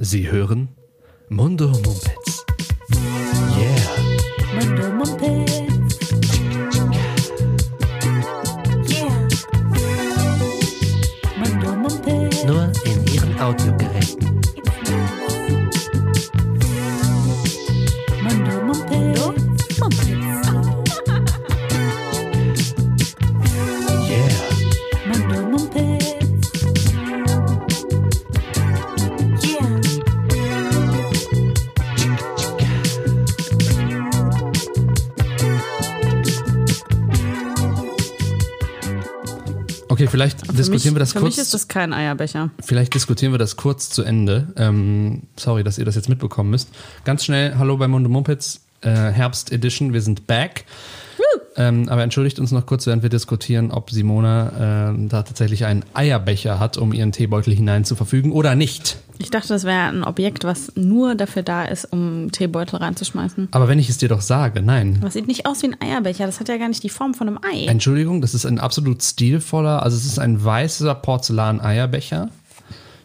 Sie hören Mundo Mumpets. Yeah. Mundo Mumpets. Diskutieren mich, wir das Für kurz. mich ist das kein Eierbecher. Vielleicht diskutieren wir das kurz zu Ende. Ähm, sorry, dass ihr das jetzt mitbekommen müsst. Ganz schnell, hallo bei Mundo Mumpets, äh, Herbst Edition, wir sind back. Ähm, aber entschuldigt uns noch kurz, während wir diskutieren, ob Simona äh, da tatsächlich einen Eierbecher hat, um ihren Teebeutel hinein zu verfügen oder nicht. Ich dachte, das wäre ein Objekt, was nur dafür da ist, um Teebeutel reinzuschmeißen. Aber wenn ich es dir doch sage, nein. Das sieht nicht aus wie ein Eierbecher. Das hat ja gar nicht die Form von einem Ei. Entschuldigung, das ist ein absolut stilvoller, also es ist ein weißer Porzellan-Eierbecher,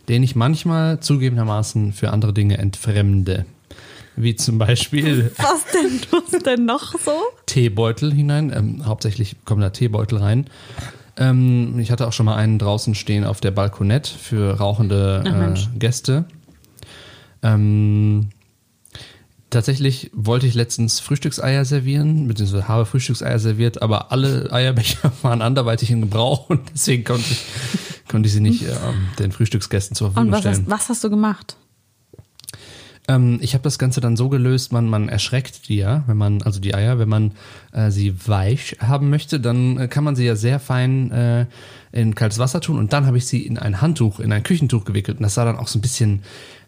den ich manchmal zugegebenermaßen für andere Dinge entfremde. Wie zum Beispiel was denn? Was denn noch so? Teebeutel hinein. Ähm, hauptsächlich kommen da Teebeutel rein. Ähm, ich hatte auch schon mal einen draußen stehen auf der Balkonett für rauchende Ach, äh, Gäste. Ähm, tatsächlich wollte ich letztens Frühstückseier servieren, beziehungsweise habe Frühstückseier serviert, aber alle Eierbecher waren anderweitig in Gebrauch und deswegen konnte ich, konnte ich sie nicht ähm, den Frühstücksgästen zur Verfügung Und was stellen. hast, was hast du gemacht? Ähm, ich habe das Ganze dann so gelöst, man, man erschreckt die ja, wenn man, also die Eier, wenn man äh, sie weich haben möchte, dann äh, kann man sie ja sehr fein äh, in kaltes Wasser tun und dann habe ich sie in ein Handtuch, in ein Küchentuch gewickelt und das sah dann auch so ein bisschen,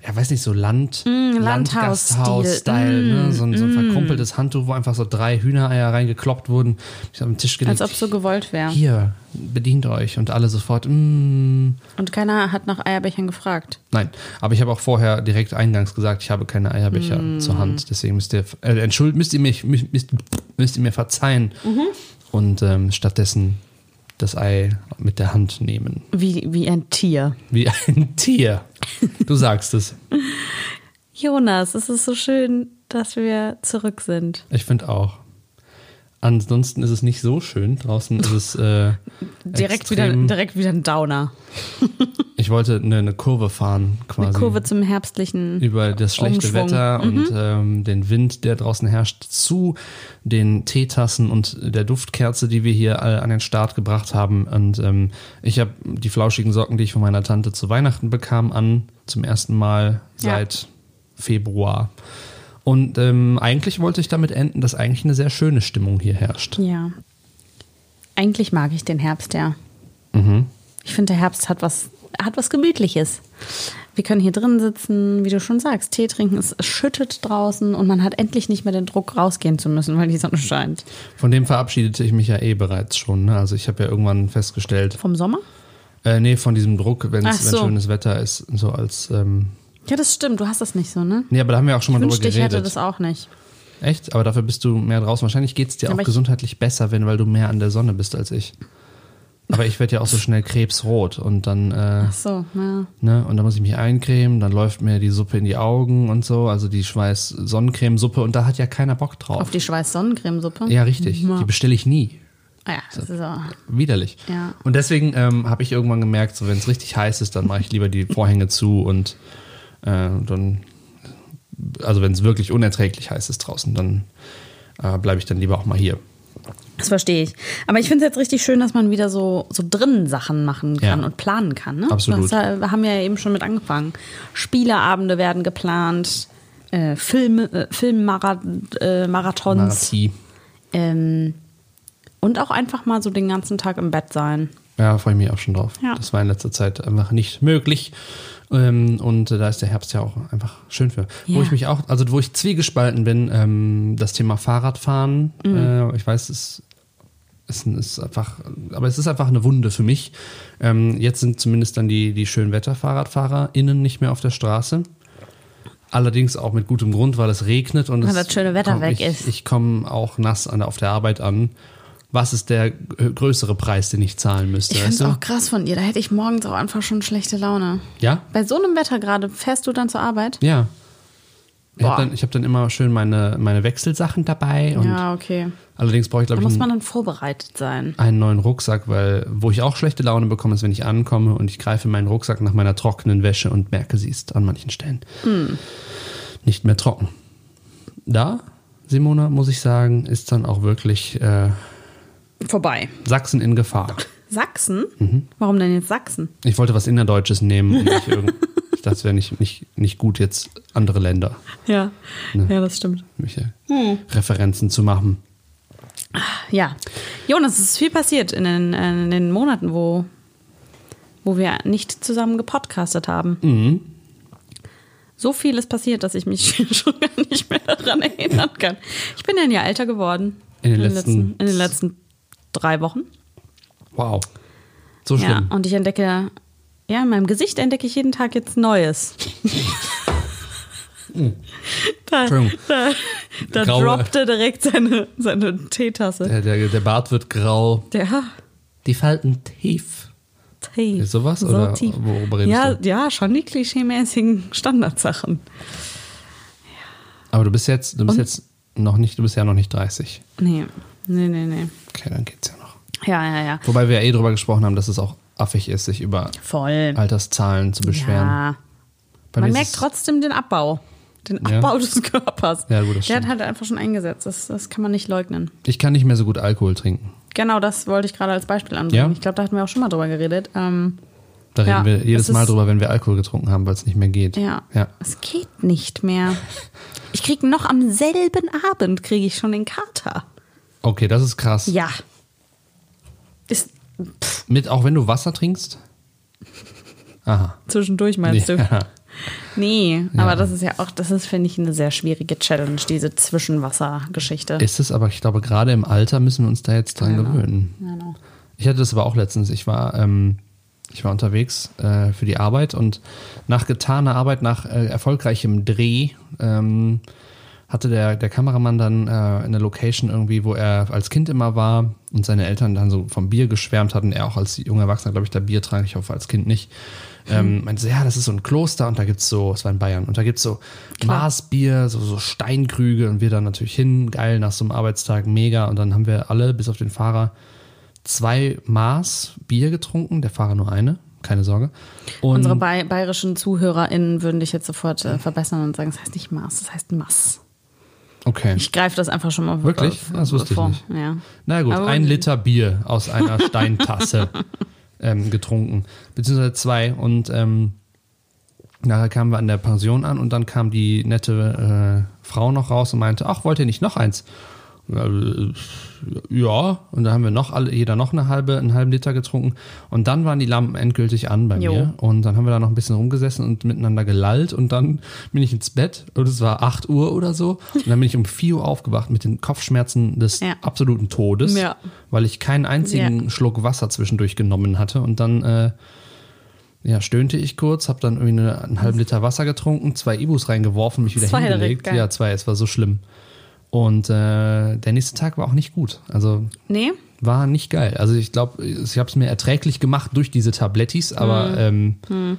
ja weiß nicht, so Land, Mm. Landgasthaus-Style, ne? so, ein- so ein verkrumpeltes Handtuch, wo einfach so drei Hühnereier reingekloppt wurden. Ich habe am Tisch gelegt. Als ob so gewollt wäre. Hier, bedient euch und alle sofort, mm, Und keiner hat nach Eierbechern gefragt. Nein, aber ich habe auch vorher direkt eingangs gesagt, ich habe keine Eierbecher Mm. zur Hand. Deswegen müsst ihr, äh, entschuldigt, müsst ihr, mich, müsst, müsst, müsst ihr mir verzeihen Mhm. und ähm, stattdessen das Ei mit der Hand nehmen. Wie, wie ein Tier. Wie ein Tier. Du sagst es. Jonas, es ist so schön, dass wir zurück sind. Ich finde auch. Ansonsten ist es nicht so schön. Draußen ist es äh, Direkt wieder, direkt wieder ein Downer. Ich wollte eine, eine Kurve fahren quasi. Eine Kurve zum herbstlichen. über das schlechte Umschwung. Wetter und ähm, den Wind, der draußen herrscht, zu den Teetassen und der Duftkerze, die wir hier all an den Start gebracht haben. Und ähm, ich habe die flauschigen Socken, die ich von meiner Tante zu Weihnachten bekam, an, zum ersten Mal Ja. seit Februar. Und ähm, eigentlich wollte ich damit enden, dass eigentlich eine sehr schöne Stimmung hier herrscht. Ja. Eigentlich mag ich den Herbst, ja. Mhm. Ich finde, der Herbst hat was, hat was Gemütliches. Wir können hier drin sitzen, wie du schon sagst, Tee trinken, es schüttet draußen und man hat endlich nicht mehr den Druck, rausgehen zu müssen, weil die Sonne scheint. Von dem verabschiedete ich mich ja eh bereits schon. Ne? Also ich habe ja irgendwann festgestellt, Vom Sommer? äh, nee, von diesem Druck, wenn es so. schönes Wetter ist, so als ähm, Ja, das stimmt, du hast das nicht so, ne? Nee, aber da haben wir auch schon mal Ich drüber wünschte, ich geredet. hätte das auch nicht. Echt? Aber dafür bist du mehr draußen. Wahrscheinlich geht es dir Aber auch ich- gesundheitlich besser, wenn, weil du mehr an der Sonne bist als ich. Aber ich werde ja auch so schnell krebsrot und dann, äh, Ach so, ja. ne, und dann muss ich mich eincremen, dann läuft mir die Suppe in die Augen und so, also die Schweiß-Sonnencremesuppe und da hat ja keiner Bock drauf. Auf die Schweiß-Sonnencremesuppe? ja, richtig. Ja. Die bestelle ich nie. Ah ja, das ist so. Widerlich. Ja. Und deswegen ähm, habe ich irgendwann gemerkt, so wenn es richtig heiß ist, dann mache ich lieber die Vorhänge zu und dann, also wenn es wirklich unerträglich heiß ist draußen, dann äh, bleibe ich dann lieber auch mal hier. Das verstehe ich. Aber ich finde es jetzt richtig schön, dass man wieder so, so drinnen Sachen machen kann Ja. und planen kann. Ne? Absolut. Das, äh, wir haben ja eben schon mit angefangen. Spieleabende werden geplant, äh, Filme, äh, Filmmarathons äh, ähm, und auch einfach mal so den ganzen Tag im Bett sein. Ja, freue ich mich auch schon drauf. Ja. Das war in letzter Zeit einfach nicht möglich. Ähm, und da ist der Herbst ja auch einfach schön für. Wo Ja. ich mich auch, also wo ich zwiegespalten bin, ähm, das Thema Fahrradfahren. Mhm. Äh, ich weiß, es ist, ist einfach, aber es ist einfach eine Wunde für mich. Ähm, jetzt sind zumindest dann die, die Schönwetter-FahrradfahrerInnen nicht mehr auf der Straße. Allerdings auch mit gutem Grund, weil es regnet und Weil es das schöne Wetter komm, weg ich, ist. Ich komme auch nass an, auf der Arbeit an, was ist der größere Preis, den ich zahlen müsste? Ich finde weißt es du? auch krass von ihr. Da hätte ich morgens auch einfach schon schlechte Laune. Ja? Bei so einem Wetter gerade, fährst du dann zur Arbeit? Ja. Ich habe dann, ich hab dann immer schön meine, meine Wechselsachen dabei und Ja, okay. allerdings brauche ich, Da glaube ich, muss einen, man dann vorbereitet sein. einen neuen Rucksack, weil wo ich auch schlechte Laune bekomme, ist, wenn ich ankomme und ich greife in meinen Rucksack nach meiner trockenen Wäsche und merke, sie ist an manchen Stellen Hm. nicht mehr trocken. Da, Simona, muss ich sagen, ist dann auch wirklich äh, Vorbei. Sachsen in Gefahr. Sachsen? Mhm. Warum denn jetzt Sachsen? Ich wollte was Innerdeutsches nehmen und nicht irgend, ich dachte, es wäre nicht, nicht, nicht gut, jetzt andere Länder Ja, Ne. ja, das stimmt. welche Hm. Referenzen zu machen. Ja. Jonas, es ist viel passiert in den, äh, in den Monaten, wo, wo wir nicht zusammen gepodcastet haben. Mhm. So viel ist passiert, dass ich mich schon gar nicht mehr daran erinnern kann. Ich bin ja ein Jahr älter geworden. In den letzten- in den letzten drei Wochen. Wow. So Ja, schlimm. und ich entdecke, ja, in meinem Gesicht entdecke ich jeden Tag jetzt Neues. da Entschuldigung. da, da Graue- droppte direkt seine, seine Teetasse. Der, der, der Bart wird grau. Der Die Falten tief. Tee. Ist sowas, So oder tief. worüber redest ja, du? ja, schon die klischeemäßigen Standardsachen. Aber du bist jetzt, du bist jetzt noch nicht, du bist ja noch nicht 30. Nee, nee, nee, nee. Okay, dann geht's ja noch. Ja, ja, ja. Wobei wir ja eh drüber gesprochen haben, dass es auch affig ist, sich über Voll. Alterszahlen zu beschweren. Ja. Bei Man merkt trotzdem den Abbau. Den Ja. Abbau des Körpers. Ja, gut, das Der hat stimmt. halt einfach schon eingesetzt. Das, das kann man nicht leugnen. Ich kann nicht mehr so gut Alkohol trinken. Genau, das wollte ich gerade als Beispiel anbringen. Ja? Ich glaube, da hatten wir auch schon mal drüber geredet. Ähm, Da Ja, reden wir jedes Mal drüber, wenn wir Alkohol getrunken haben, weil es nicht mehr geht. ja, ja. es geht nicht mehr. Ich kriege noch am selben Abend kriege ich schon den Kater. Okay, das ist krass. Ja. Ist pff, Mit, auch wenn du Wasser trinkst? Aha. zwischendurch meinst du? Ja. Nee, aber das ist ja auch, das ist, finde ich, eine sehr schwierige Challenge, diese Zwischenwassergeschichte. Ist es, aber ich glaube, gerade im Alter müssen wir uns da jetzt dran gewöhnen. Genau. Ich hatte das aber auch letztens. Ich war, ähm, ich war unterwegs äh, für die Arbeit und nach getaner Arbeit, nach äh, erfolgreichem Dreh, ähm, hatte der, der Kameramann dann äh, eine Location irgendwie, wo er als Kind immer war und seine Eltern dann so vom Bier geschwärmt hatten. Er auch als junger Erwachsener, glaube ich, da Bier trank. Ich hoffe, als Kind nicht. Ähm, meinte so, ja, das ist so ein Kloster und da gibt's so, es war in Bayern, und da gibt's so Maßbier, so, so Steinkrüge und wir dann natürlich hin, geil, nach so einem Arbeitstag, mega. Und dann haben wir alle, bis auf den Fahrer, zwei Maß Bier getrunken, der Fahrer nur eine, keine Sorge. Und Unsere bay bayerischen ZuhörerInnen würden dich jetzt sofort äh, verbessern und sagen, es heißt nicht Maß, es heißt Mass. Okay. Ich greife das einfach schon mal Wirklich? äh, Das wusste ich vor. nicht. Ja. Na gut, Aber- ein Liter Bier aus einer Steintasse ähm, getrunken, beziehungsweise zwei. Und ähm, nachher kamen wir an der Pension an und dann kam die nette äh, Frau noch raus und meinte, ach, wollt ihr nicht noch eins? Ja, äh, Ja, und dann haben wir noch alle, jeder noch eine halbe, einen halben Liter getrunken. Und dann waren die Lampen endgültig an bei Jo. mir. Und dann haben wir da noch ein bisschen rumgesessen und miteinander gelallt. Und dann bin ich ins Bett und es war 8 Uhr oder so. Und dann bin ich um 4 Uhr aufgewacht mit den Kopfschmerzen des Ja. absoluten Todes, Ja. weil ich keinen einzigen Ja. Schluck Wasser zwischendurch genommen hatte. Und dann äh, ja, stöhnte ich kurz, habe dann irgendwie eine, einen halben Liter Wasser getrunken, zwei Ibus reingeworfen, mich wieder Zwei direkt, hingelegt. geil. Ja, zwei, es war so schlimm. Und äh, der nächste Tag war auch nicht gut. Also Nee? war nicht geil. Also ich glaube, ich habe es mir erträglich gemacht durch diese Tablettis, aber Mhm. ähm,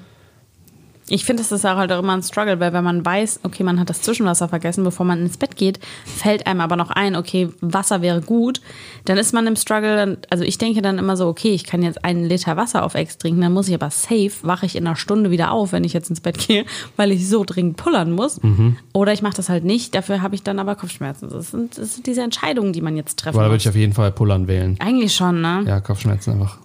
Ich finde, das ist auch halt auch immer ein Struggle, weil wenn man weiß, okay, man hat das Zwischenwasser vergessen, bevor man ins Bett geht, fällt einem aber noch ein, okay, Wasser wäre gut, dann ist man im Struggle, also ich denke dann immer so, okay, ich kann jetzt einen Liter Wasser auf Ex trinken, dann muss ich aber safe, wache ich in einer Stunde wieder auf, wenn ich jetzt ins Bett gehe, weil ich so dringend pullern muss. Mhm. Oder ich mache das halt nicht, dafür habe ich dann aber Kopfschmerzen. Das sind, das sind diese Entscheidungen, die man jetzt treffen aber da würde muss. ich auf jeden Fall Pullern wählen. Eigentlich schon, ne? Ja, Kopfschmerzen einfach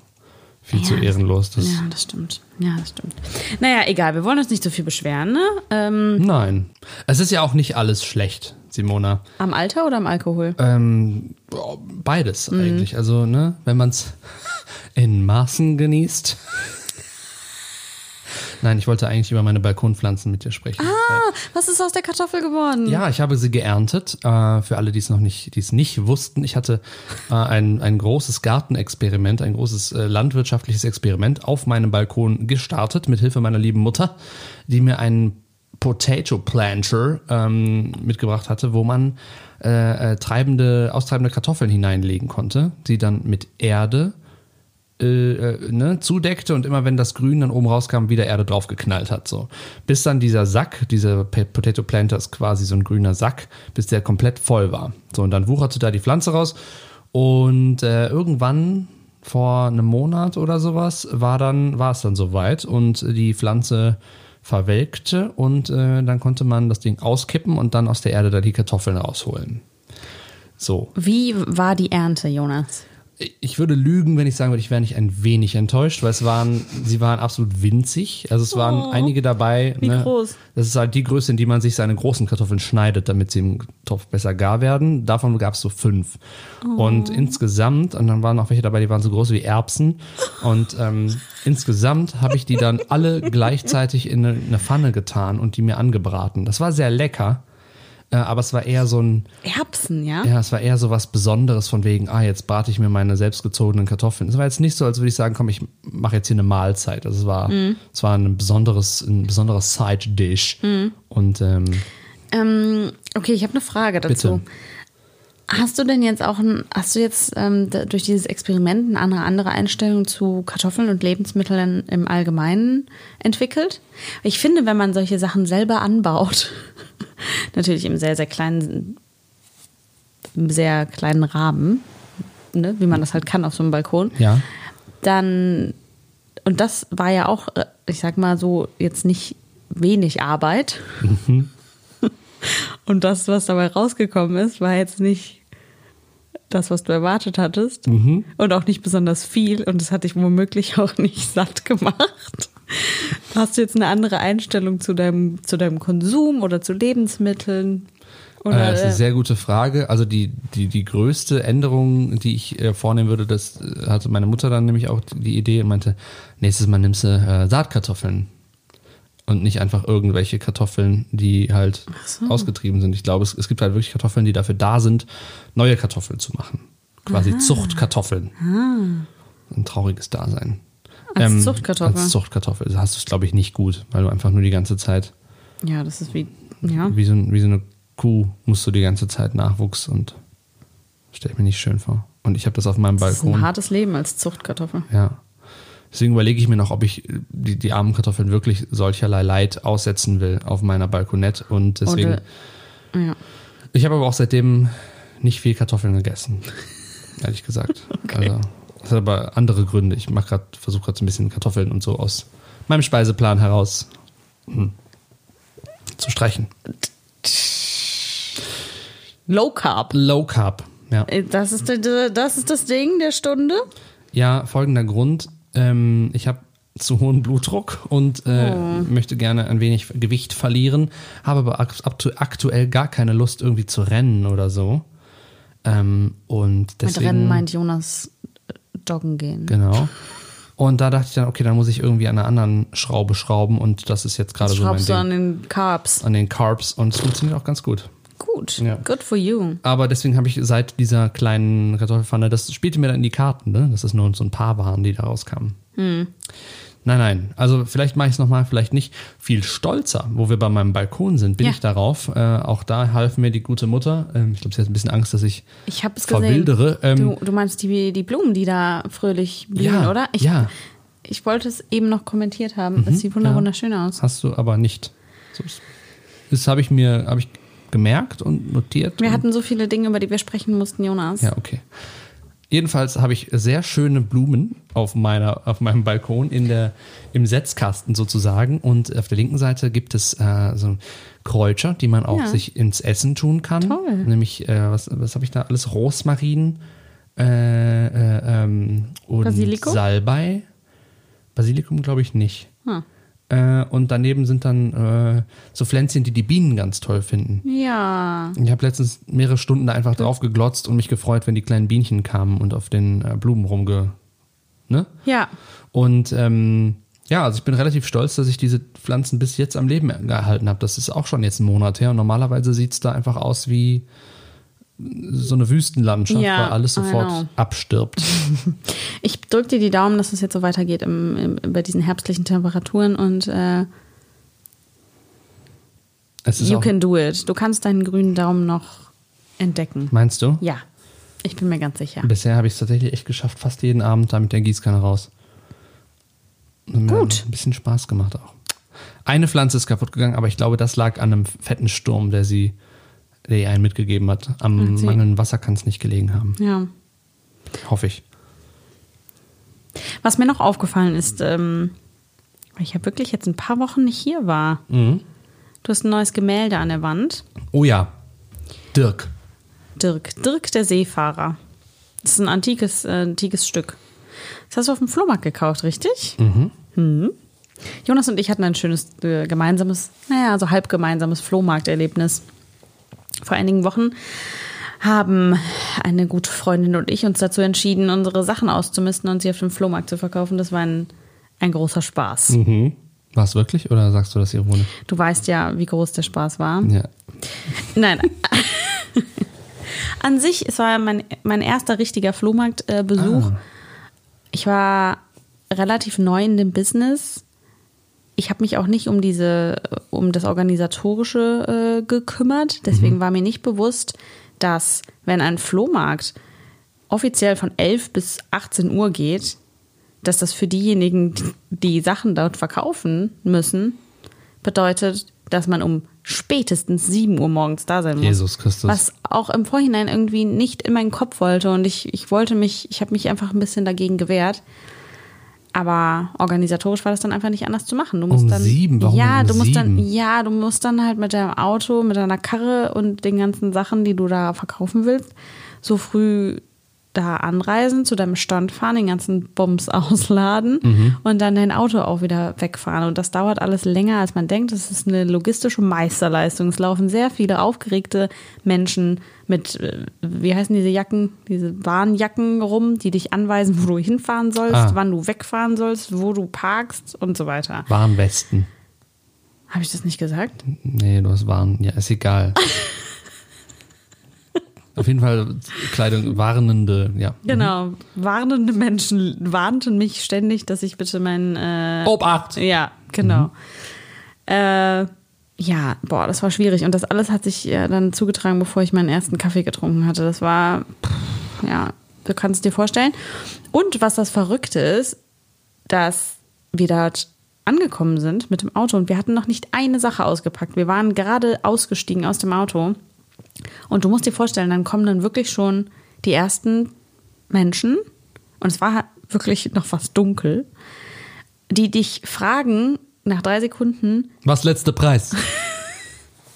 viel zu Ja. ehrenlos. Das, Ja, das stimmt. Ja, das stimmt. Naja, egal, wir wollen uns nicht so viel beschweren, ne? Ähm, Nein. Es ist ja auch nicht alles schlecht, Simona. am Alter oder am Alkohol? Ähm, beides Mhm. eigentlich. Also, ne, wenn man es in Maßen genießt. Nein, ich wollte eigentlich über meine Balkonpflanzen mit dir sprechen. Ah, was ist aus der Kartoffel geworden? Ja, ich habe sie geerntet. Äh, für alle, die es noch nicht, die es nicht wussten, ich hatte äh, ein, ein großes Gartenexperiment, ein großes äh, landwirtschaftliches Experiment auf meinem Balkon gestartet mit Hilfe meiner lieben Mutter, die mir einen Potato Planter ähm, mitgebracht hatte, wo man äh, äh, treibende, austreibende Kartoffeln hineinlegen konnte, die dann mit Erde äh, äh, ne, zudeckte und immer wenn das Grün dann oben rauskam, wieder Erde draufgeknallt hat. So. Bis dann dieser Sack, dieser Potato Planter ist quasi so ein grüner Sack, bis der komplett voll war. So, und dann wucherte da die Pflanze raus und äh, irgendwann vor einem Monat oder sowas war dann war es dann soweit und die Pflanze verwelkte und äh, dann konnte man das Ding auskippen und dann aus der Erde da die Kartoffeln rausholen. So, Wie war die Ernte, Jonas? Ich würde lügen, wenn ich sagen würde, ich wäre nicht ein wenig enttäuscht, weil es waren, sie waren absolut winzig. Also es waren Oh, einige dabei. wie groß? Das ist halt die Größe, in die man sich seine großen Kartoffeln schneidet, damit sie im Topf besser gar werden. Davon gab es so fünf. Oh. Und insgesamt, und dann waren auch welche dabei, die waren so groß wie Erbsen. Und ähm, insgesamt habe ich die dann alle gleichzeitig in eine, eine Pfanne getan und die mir angebraten. Das war sehr lecker. Äh, aber es war eher so ein, Erbsen, ja? ja, es war eher so was Besonderes von wegen, ah, jetzt brate ich mir meine selbstgezogenen Kartoffeln. Es war jetzt nicht so, als würde ich sagen, komm, ich mache jetzt hier eine Mahlzeit. Also es war, es war ein besonderes, ein besonderes Side-Dish. Und ähm, Ähm, okay, ich habe eine Frage dazu. Bitte. Hast du denn jetzt auch ein, hast du jetzt ähm, durch dieses Experiment eine andere, Einstellung zu Kartoffeln und Lebensmitteln im Allgemeinen entwickelt? Ich finde, wenn man solche Sachen selber anbaut, natürlich im sehr, sehr kleinen, im sehr kleinen Rahmen, ne, wie man das halt kann auf so einem Balkon, ja, dann, und das war ja auch, äh, ich sag mal so, jetzt nicht wenig Arbeit. Und das, was dabei rausgekommen ist, war jetzt nicht das, was du erwartet hattest. Und auch nicht besonders viel. Und es hat dich womöglich auch nicht satt gemacht. Hast du jetzt eine andere Einstellung zu deinem, zu deinem Konsum oder zu Lebensmitteln? Oder, äh, das ist eine sehr gute Frage. Also die, die, die größte Änderung, die ich äh, vornehmen würde, das äh, hatte meine Mutter dann nämlich auch die Idee und meinte, nächstes Mal nimmst du äh, Saatkartoffeln. Und nicht einfach irgendwelche Kartoffeln, die halt ausgetrieben sind. Ich glaube, es, es gibt halt wirklich Kartoffeln, die dafür da sind, neue Kartoffeln zu machen. Quasi Zuchtkartoffeln. Ein trauriges Dasein. Ähm, Als Zuchtkartoffel? Als Zuchtkartoffel. Das hast du es, glaube ich, nicht gut, weil du einfach nur die ganze Zeit, ja, das ist wie, ja. wie so, wie so eine Kuh, musst du die ganze Zeit Nachwuchs und stelle ich mir nicht schön vor. Und ich habe das auf meinem Das ist ein Balkon. hartes Leben als Zuchtkartoffel. Ja. Deswegen überlege ich mir noch, ob ich die, die armen Kartoffeln wirklich solcherlei Leid aussetzen will auf meiner Balkonett. Und deswegen. Oder- Ja. Ich habe aber auch seitdem nicht viel Kartoffeln gegessen. Ehrlich gesagt. Also, das hat aber andere Gründe. Ich mache gerade, versuche gerade so ein bisschen Kartoffeln und so aus meinem Speiseplan heraus hm, zu streichen. Low Carb. Low Carb. Ja. Äh, Das ist, das ist das Ding der Stunde. Ja, folgender Grund. Ähm, ich habe zu hohen Blutdruck und äh, möchte gerne ein wenig Gewicht verlieren, habe aber akt- aktu- aktuell gar keine Lust irgendwie zu rennen oder so. Ähm, und Mit deswegen, Rennen meint Jonas äh, joggen gehen. Genau. Und da dachte ich dann, okay, dann muss ich irgendwie an einer anderen Schraube schrauben und das ist jetzt gerade so mein Schraubst du Ding. an den Carbs. an den Carbs und es funktioniert auch ganz gut. Gut. Ja. Good for you. Aber deswegen habe ich seit dieser kleinen Kartoffelpfanne, das spielte mir dann in die Karten, ne? dass es nur so ein paar waren, die da rauskamen. Nein, nein. Also vielleicht mache ich es nochmal, vielleicht nicht. Viel stolzer, wo wir bei meinem Balkon sind, bin Ja. ich darauf. Äh, auch da half mir die gute Mutter. Ähm, ich glaube, sie hat ein bisschen Angst, dass ich Ich habe verwildere. Ähm, Du, du meinst die, die Blumen, die da fröhlich blühen, Ja, oder? Ich, ja. Ich wollte es eben noch kommentiert haben. es sieht wunder- ja. wunderschön aus. Hast du aber nicht. So, das- habe ich mir hab ich gemerkt und notiert. Wir und hatten so viele Dinge, über die wir sprechen mussten, Jonas. Ja, okay. Jedenfalls habe ich sehr schöne Blumen auf, meiner, auf meinem Balkon in der, im Setzkasten sozusagen. Und auf der linken Seite gibt es äh, so Kräuter, die man auch Ja. sich ins Essen tun kann. Toll. Nämlich, äh, was, was habe ich da alles? Rosmarin äh, äh, ähm, und Basilikum? Salbei. Basilikum glaube ich nicht. Hm. Äh, und daneben sind dann äh, so Pflänzchen, die die Bienen ganz toll finden. Ja. Ich habe letztens mehrere Stunden da einfach drauf geglotzt und mich gefreut, wenn die kleinen Bienchen kamen und auf den äh, Blumen rumge. Ne? Ja. Und ähm, ja, also ich bin relativ stolz, dass ich diese Pflanzen bis jetzt am Leben gehalten habe. Das ist auch schon jetzt ein Monat her und normalerweise sieht es da einfach aus wie so eine Wüstenlandschaft, Ja, weil alles sofort abstirbt. Ich drücke dir die Daumen, dass es jetzt so weitergeht im, im, bei diesen herbstlichen Temperaturen und äh, You can do it. Du kannst deinen grünen Daumen noch entdecken. meinst du? Ja, ich bin mir ganz sicher. Bisher habe ich es tatsächlich echt geschafft, fast jeden Abend da mit der Gießkanne raus. Und Gut. Ein bisschen Spaß gemacht auch. Eine Pflanze ist kaputt gegangen, aber ich glaube, das lag an einem fetten Sturm, der sie, der ihr einen mitgegeben hat. Am sie- mangelnden Wasser kann es nicht gelegen haben. Ja. Hoffe ich. Was mir noch aufgefallen ist, ähm, weil ich ja wirklich jetzt ein paar Wochen nicht hier war. Mhm. Du hast ein neues Gemälde an der Wand. Oh ja. Dirk. Dirk. Dirk der Seefahrer. Das ist ein antikes, äh, antikes Stück. Das hast du auf dem Flohmarkt gekauft, richtig? Mhm. Jonas und ich hatten ein schönes äh, gemeinsames, naja, so halb gemeinsames Flohmarkterlebnis. Vor einigen Wochen haben eine gute Freundin und ich uns dazu entschieden, unsere Sachen auszumisten und sie auf dem Flohmarkt zu verkaufen. Das war ein, ein großer Spaß. Mhm. War es wirklich oder sagst du das ironisch? Du weißt ja, wie groß der Spaß war. Ja. Nein. An sich, es war mein, mein erster richtiger Flohmarktbesuch. Ah. Ich war relativ neu in dem Business. Ich habe mich auch nicht um diese, um das Organisatorische äh, gekümmert. Deswegen war mir nicht bewusst, dass wenn ein Flohmarkt offiziell von 11 bis 18 Uhr geht, dass das für diejenigen, die die Sachen dort verkaufen müssen, bedeutet, dass man um spätestens 7 Uhr morgens da sein muss. Jesus Christus. Was auch im Vorhinein irgendwie nicht in meinen Kopf wollte. Und ich, ich wollte mich, ich habe mich einfach ein bisschen dagegen gewehrt. Aber organisatorisch war das dann einfach nicht anders zu machen. Du musst Um dann, sieben? Warum ja, um du musst dann, sieben? ja, du musst dann halt mit deinem Auto, mit deiner Karre und den ganzen Sachen, die du da verkaufen willst, so früh da anreisen, zu deinem Stand fahren, den ganzen Bums ausladen Mhm. und dann dein Auto auch wieder wegfahren. Und das dauert alles länger, als man denkt. Das ist eine logistische Meisterleistung. Es laufen sehr viele aufgeregte Menschen mit, äh, wie heißen diese Jacken, diese Warnjacken rum, die dich anweisen, wo du hinfahren sollst, Ah. wann du wegfahren sollst, wo du parkst und so weiter. Warnwesten. Habe ich das nicht gesagt? Nee, du hast Warn. Ja, ist egal. Auf jeden Fall Kleidung, warnende, ja. Genau. Warnende Menschen warnten mich ständig, dass ich bitte mein äh, Obacht! Ja, genau. Äh, ja, boah, das war schwierig. Und das alles hat sich ja dann zugetragen, bevor ich meinen ersten Kaffee getrunken hatte. Das war, pff, ja, du kannst es dir vorstellen. Und was das Verrückte ist, dass wir dort angekommen sind mit dem Auto und wir hatten noch nicht eine Sache ausgepackt. Wir waren gerade ausgestiegen aus dem Auto. Und du musst dir vorstellen, dann kommen dann wirklich schon die ersten Menschen, und es war wirklich noch fast dunkel, die dich fragen nach drei Sekunden, Was letzter Preis?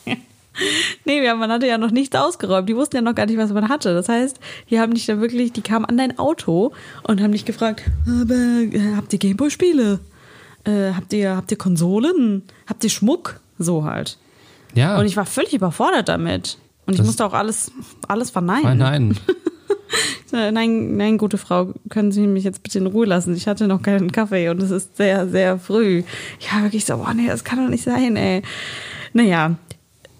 nee, man hatte ja noch nichts ausgeräumt, die wussten ja noch gar nicht, was man hatte. Das heißt, die haben dich dann wirklich, die kamen an dein Auto und haben dich gefragt, aber äh, habt ihr Gameboy-Spiele? Äh, habt ihr, habt ihr Konsolen? Habt ihr Schmuck? So halt. Ja. Und ich war völlig überfordert damit. Und ich Das- musste auch alles, alles nein, verneinen. nein. Äh, Nein, nein, gute Frau, können Sie mich jetzt bitte in Ruhe lassen? Ich hatte noch keinen Kaffee und es ist sehr, sehr früh. Ja, wirklich so, boah, nee, das kann doch nicht sein, ey. Naja,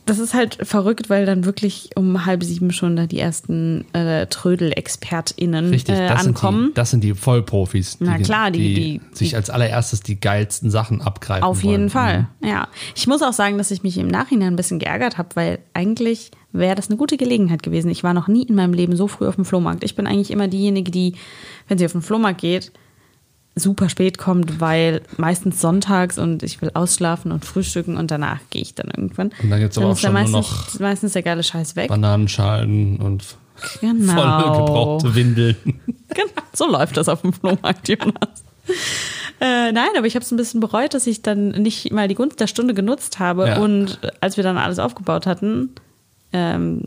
das ist halt verrückt, weil dann wirklich um halb sieben schon da die ersten äh, Trödel-ExpertInnen Richtig, äh, das, sind ankommen. die, das sind die Vollprofis, die, Na klar, die- die- sich die- als allererstes die geilsten Sachen abgreifen Auf wollen. jeden Fall, Mhm. ja. Ich muss auch sagen, dass ich mich im Nachhinein ein bisschen geärgert habe, weil eigentlich wäre das eine gute Gelegenheit gewesen. Ich war noch nie in meinem Leben so früh auf dem Flohmarkt. Ich bin eigentlich immer diejenige, die, wenn sie auf den Flohmarkt geht, super spät kommt, weil meistens sonntags und ich will ausschlafen und frühstücken und danach gehe ich dann irgendwann. Und dann gibt's aber auch schon nur meistens, noch meistens der geile Scheiß weg. Bananenschalen und Genau. voll gebrauchte Windeln. Genau, so läuft das auf dem Flohmarkt, Jonas. Äh, nein, aber ich habe es ein bisschen bereut, dass ich dann nicht mal die Gunst der Stunde genutzt habe. Ja. Und als wir dann alles aufgebaut hatten, ähm,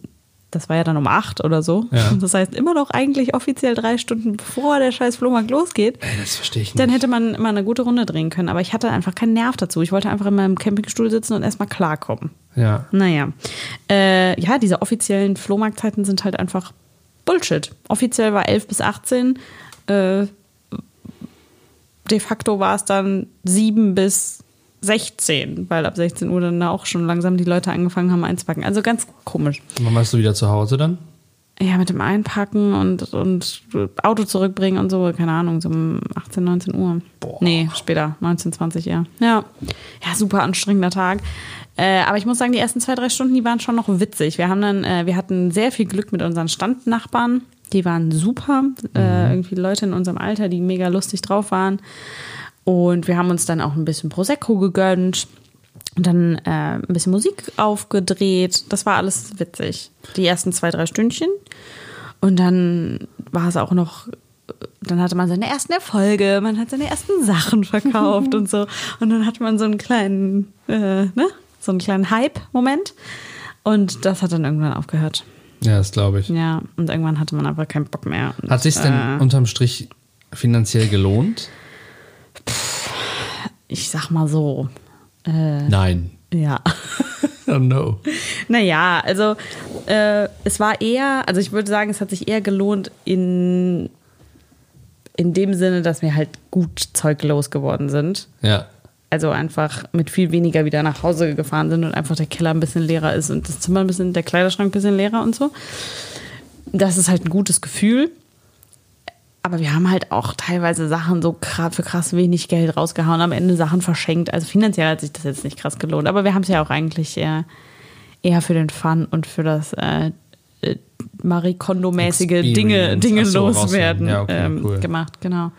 das war ja dann um acht oder so. Ja. Das heißt, immer noch eigentlich offiziell drei Stunden bevor der scheiß Flohmarkt losgeht. Ey, das verstehe ich nicht. Dann hätte man immer eine gute Runde drehen können. Aber ich hatte einfach keinen Nerv dazu. Ich wollte einfach in meinem Campingstuhl sitzen und erstmal klarkommen. ja. Naja. Äh, ja, diese offiziellen Flohmarktzeiten sind halt einfach Bullshit. Offiziell war 11 bis 18. Äh, de facto war es dann 7 bis 16, weil ab 16 Uhr dann auch schon langsam die Leute angefangen haben einzupacken. Also ganz komisch. Wann warst du wieder zu Hause dann? ja, mit dem Einpacken und, und Auto zurückbringen und so, keine Ahnung, so um 18, 19 Uhr. Boah. Nee, später, 19, 20 eher. Ja, ja super anstrengender Tag. Äh, aber ich muss sagen, die ersten zwei, drei Stunden, die waren schon noch witzig. Wir haben dann, äh, wir hatten sehr viel Glück mit unseren Standnachbarn. Die waren super. Äh, irgendwie Leute in unserem Alter, die mega lustig drauf waren. Und wir haben uns dann auch ein bisschen Prosecco gegönnt. Und dann äh, ein bisschen Musik aufgedreht. Das war alles witzig. Die ersten zwei, drei Stündchen. Und dann war es auch noch, dann hatte man seine ersten Erfolge, man hat seine ersten Sachen verkauft und so. Und dann hatte man so einen kleinen, äh, ne, so einen kleinen Hype-Moment. Und das hat dann irgendwann aufgehört. Ja, das glaube ich. Ja, und irgendwann hatte man einfach keinen Bock mehr. Und, Hat sich denn äh, unterm Strich finanziell gelohnt? Ich sag mal so, Nein. ja. Oh no. Naja, also äh, es war eher, also ich würde sagen, es hat sich eher gelohnt in, in dem Sinne, dass wir halt gut Zeug losgeworden sind. Ja. Also einfach mit viel weniger wieder nach Hause gefahren sind und einfach der Keller ein bisschen leerer ist und das Zimmer ein bisschen, der Kleiderschrank ein bisschen leerer und so. Das ist halt ein gutes Gefühl. Aber wir haben halt auch teilweise Sachen so für krass wenig Geld rausgehauen, am Ende Sachen verschenkt. Also finanziell hat sich das jetzt nicht krass gelohnt. Aber wir haben es ja auch eigentlich eher, eher für den Fun und für das äh, äh, Marie Kondo-mäßige Dinge. Dinge so, loswerden. Ja, okay, ähm, cool. gemacht. Genau.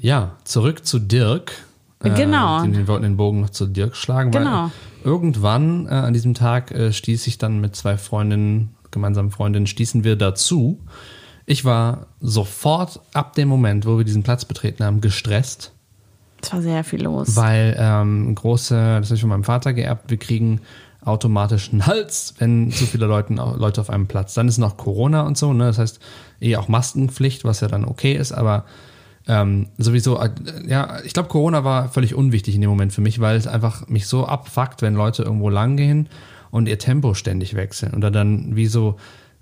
Ja, zurück zu Dirk. Genau. Äh, wir wollten den Bogen noch zu Dirk schlagen, weil Genau. irgendwann äh, an diesem Tag äh, stieß ich dann mit zwei Freundinnen, gemeinsamen Freundinnen, stießen wir dazu. Ich war sofort ab dem Moment, wo wir diesen Platz betreten haben, gestresst, Es war sehr viel los. weil ähm, große, das habe ich von meinem Vater geerbt, wir kriegen automatisch einen Hals, wenn zu viele Leute, Leute auf einem Platz. Dann ist noch Corona und so, ne? Das heißt, eh auch Maskenpflicht, was ja dann okay ist, aber ähm, sowieso, äh, ja, ich glaube, Corona war völlig unwichtig in dem Moment für mich, weil es einfach mich so abfuckt, wenn Leute irgendwo lang gehen und ihr Tempo ständig wechseln oder dann wie so,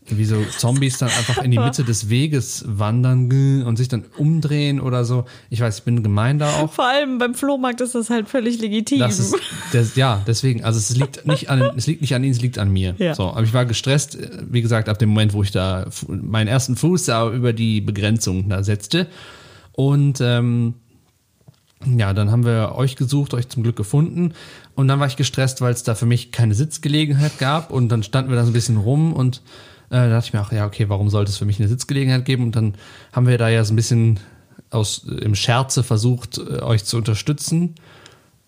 wie so Zombies dann einfach in die Mitte des Weges wandern und sich dann umdrehen oder so. Ich weiß, ich bin gemein da auch. Vor allem beim Flohmarkt ist das halt völlig legitim. Das ist, das, ja, deswegen, also es liegt nicht an, es liegt nicht an ihnen, es liegt an mir. Ja. So, aber ich war gestresst, wie gesagt, ab dem Moment, wo ich da meinen ersten Fuß da über die Begrenzung da setzte. Und ähm, ja, dann haben wir euch gesucht, euch zum Glück gefunden. Und dann war ich gestresst, weil es da für mich keine Sitzgelegenheit gab. Und dann standen wir da so ein bisschen rum und da dachte ich mir auch, ja, okay, warum sollte es für mich eine Sitzgelegenheit geben? Und dann haben wir da ja so ein bisschen aus, im Scherze versucht, äh, euch zu unterstützen.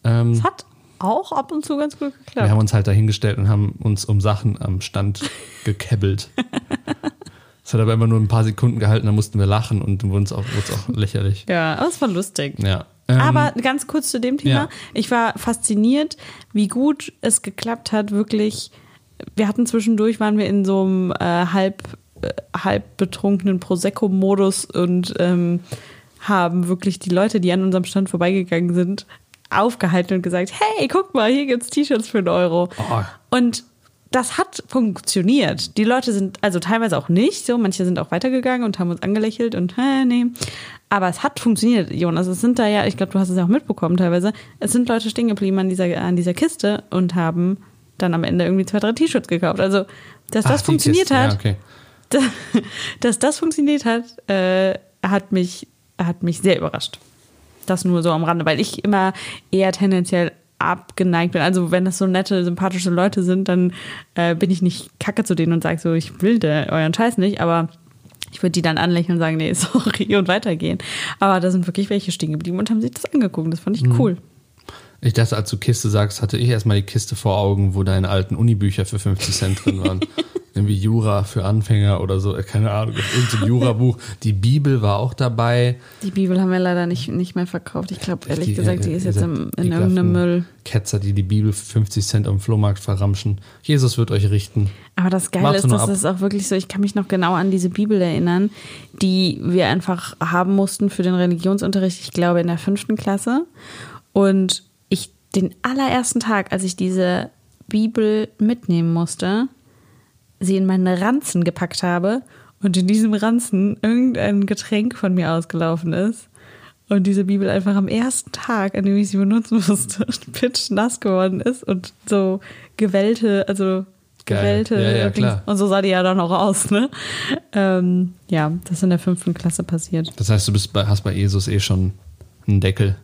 Ähm, Es hat auch ab und zu ganz gut wir geklappt. haben uns halt dahingestellt und haben uns um Sachen am Stand gekebbelt. Das hat aber immer nur ein paar Sekunden gehalten, dann mussten wir lachen und dann wurde es auch, es auch lächerlich. Ja, aber es war lustig. Ja. Ähm, Aber ganz kurz zu dem Thema. ja. Ich war fasziniert, wie gut es geklappt hat, wirklich. Wir hatten zwischendurch, waren wir in so einem äh, halb, äh, halb betrunkenen Prosecco-Modus und ähm, haben wirklich die Leute, die an unserem Stand vorbeigegangen sind, aufgehalten und gesagt, hey, guck mal, hier gibt's T-Shirts für einen Euro. Oh. Und das hat funktioniert. Die Leute sind, also teilweise auch nicht so, manche sind auch weitergegangen und haben uns angelächelt und, hä, nee. Aber es hat funktioniert, Jonas. Es sind da ja, ich glaube, du hast es ja auch mitbekommen teilweise, es sind Leute stehen geblieben an dieser, an dieser Kiste und haben dann am Ende irgendwie zwei, drei T-Shirts gekauft. Also, dass ach, das funktioniert Kiste, hat, Ja, okay. dass das funktioniert hat, äh, hat, mich, hat mich sehr überrascht. Das nur so am Rande, weil ich immer eher tendenziell abgeneigt bin. Also wenn das so nette, sympathische Leute sind, dann äh, bin ich nicht kacke zu denen und sage so, ich will da euren Scheiß nicht, aber ich würde die dann anlächeln und sagen, nee, sorry und weitergehen. Aber da sind wirklich welche stehen geblieben und haben sich das angeguckt. Das fand ich cool. Ich dachte, als du Kiste sagst, hatte ich erstmal die Kiste vor Augen, wo deine alten Unibücher für 50 Cent drin waren. Irgendwie Jura für Anfänger oder so, äh, keine Ahnung, irgendein Jura-Buch. Die Bibel war auch dabei. Die Bibel haben wir leider nicht, nicht mehr verkauft. Ich glaube, ehrlich Die, gesagt, äh, die ist ihr jetzt im, in irgendeinem Müll. Ketzer, die die Bibel für 50 Cent am Flohmarkt verramschen. Jesus wird euch richten. Aber das Geile Warte ist, dass ab. es auch wirklich so, ich kann mich noch genau an diese Bibel erinnern, die wir einfach haben mussten für den Religionsunterricht, ich glaube in der fünften Klasse. Und den allerersten Tag, als ich diese Bibel mitnehmen musste, sie in meinen Ranzen gepackt habe und in diesem Ranzen irgendein Getränk von mir ausgelaufen ist. Und diese Bibel einfach am ersten Tag, an dem ich sie benutzen musste, pitch nass geworden ist und so gewellte, also Geil. gewellte. Ja, ja. Und so sah die ja dann auch aus, ne? Ähm, ja, das ist in der fünften Klasse passiert. Das heißt, du bist bei, hast bei Jesus eh schon einen Deckel.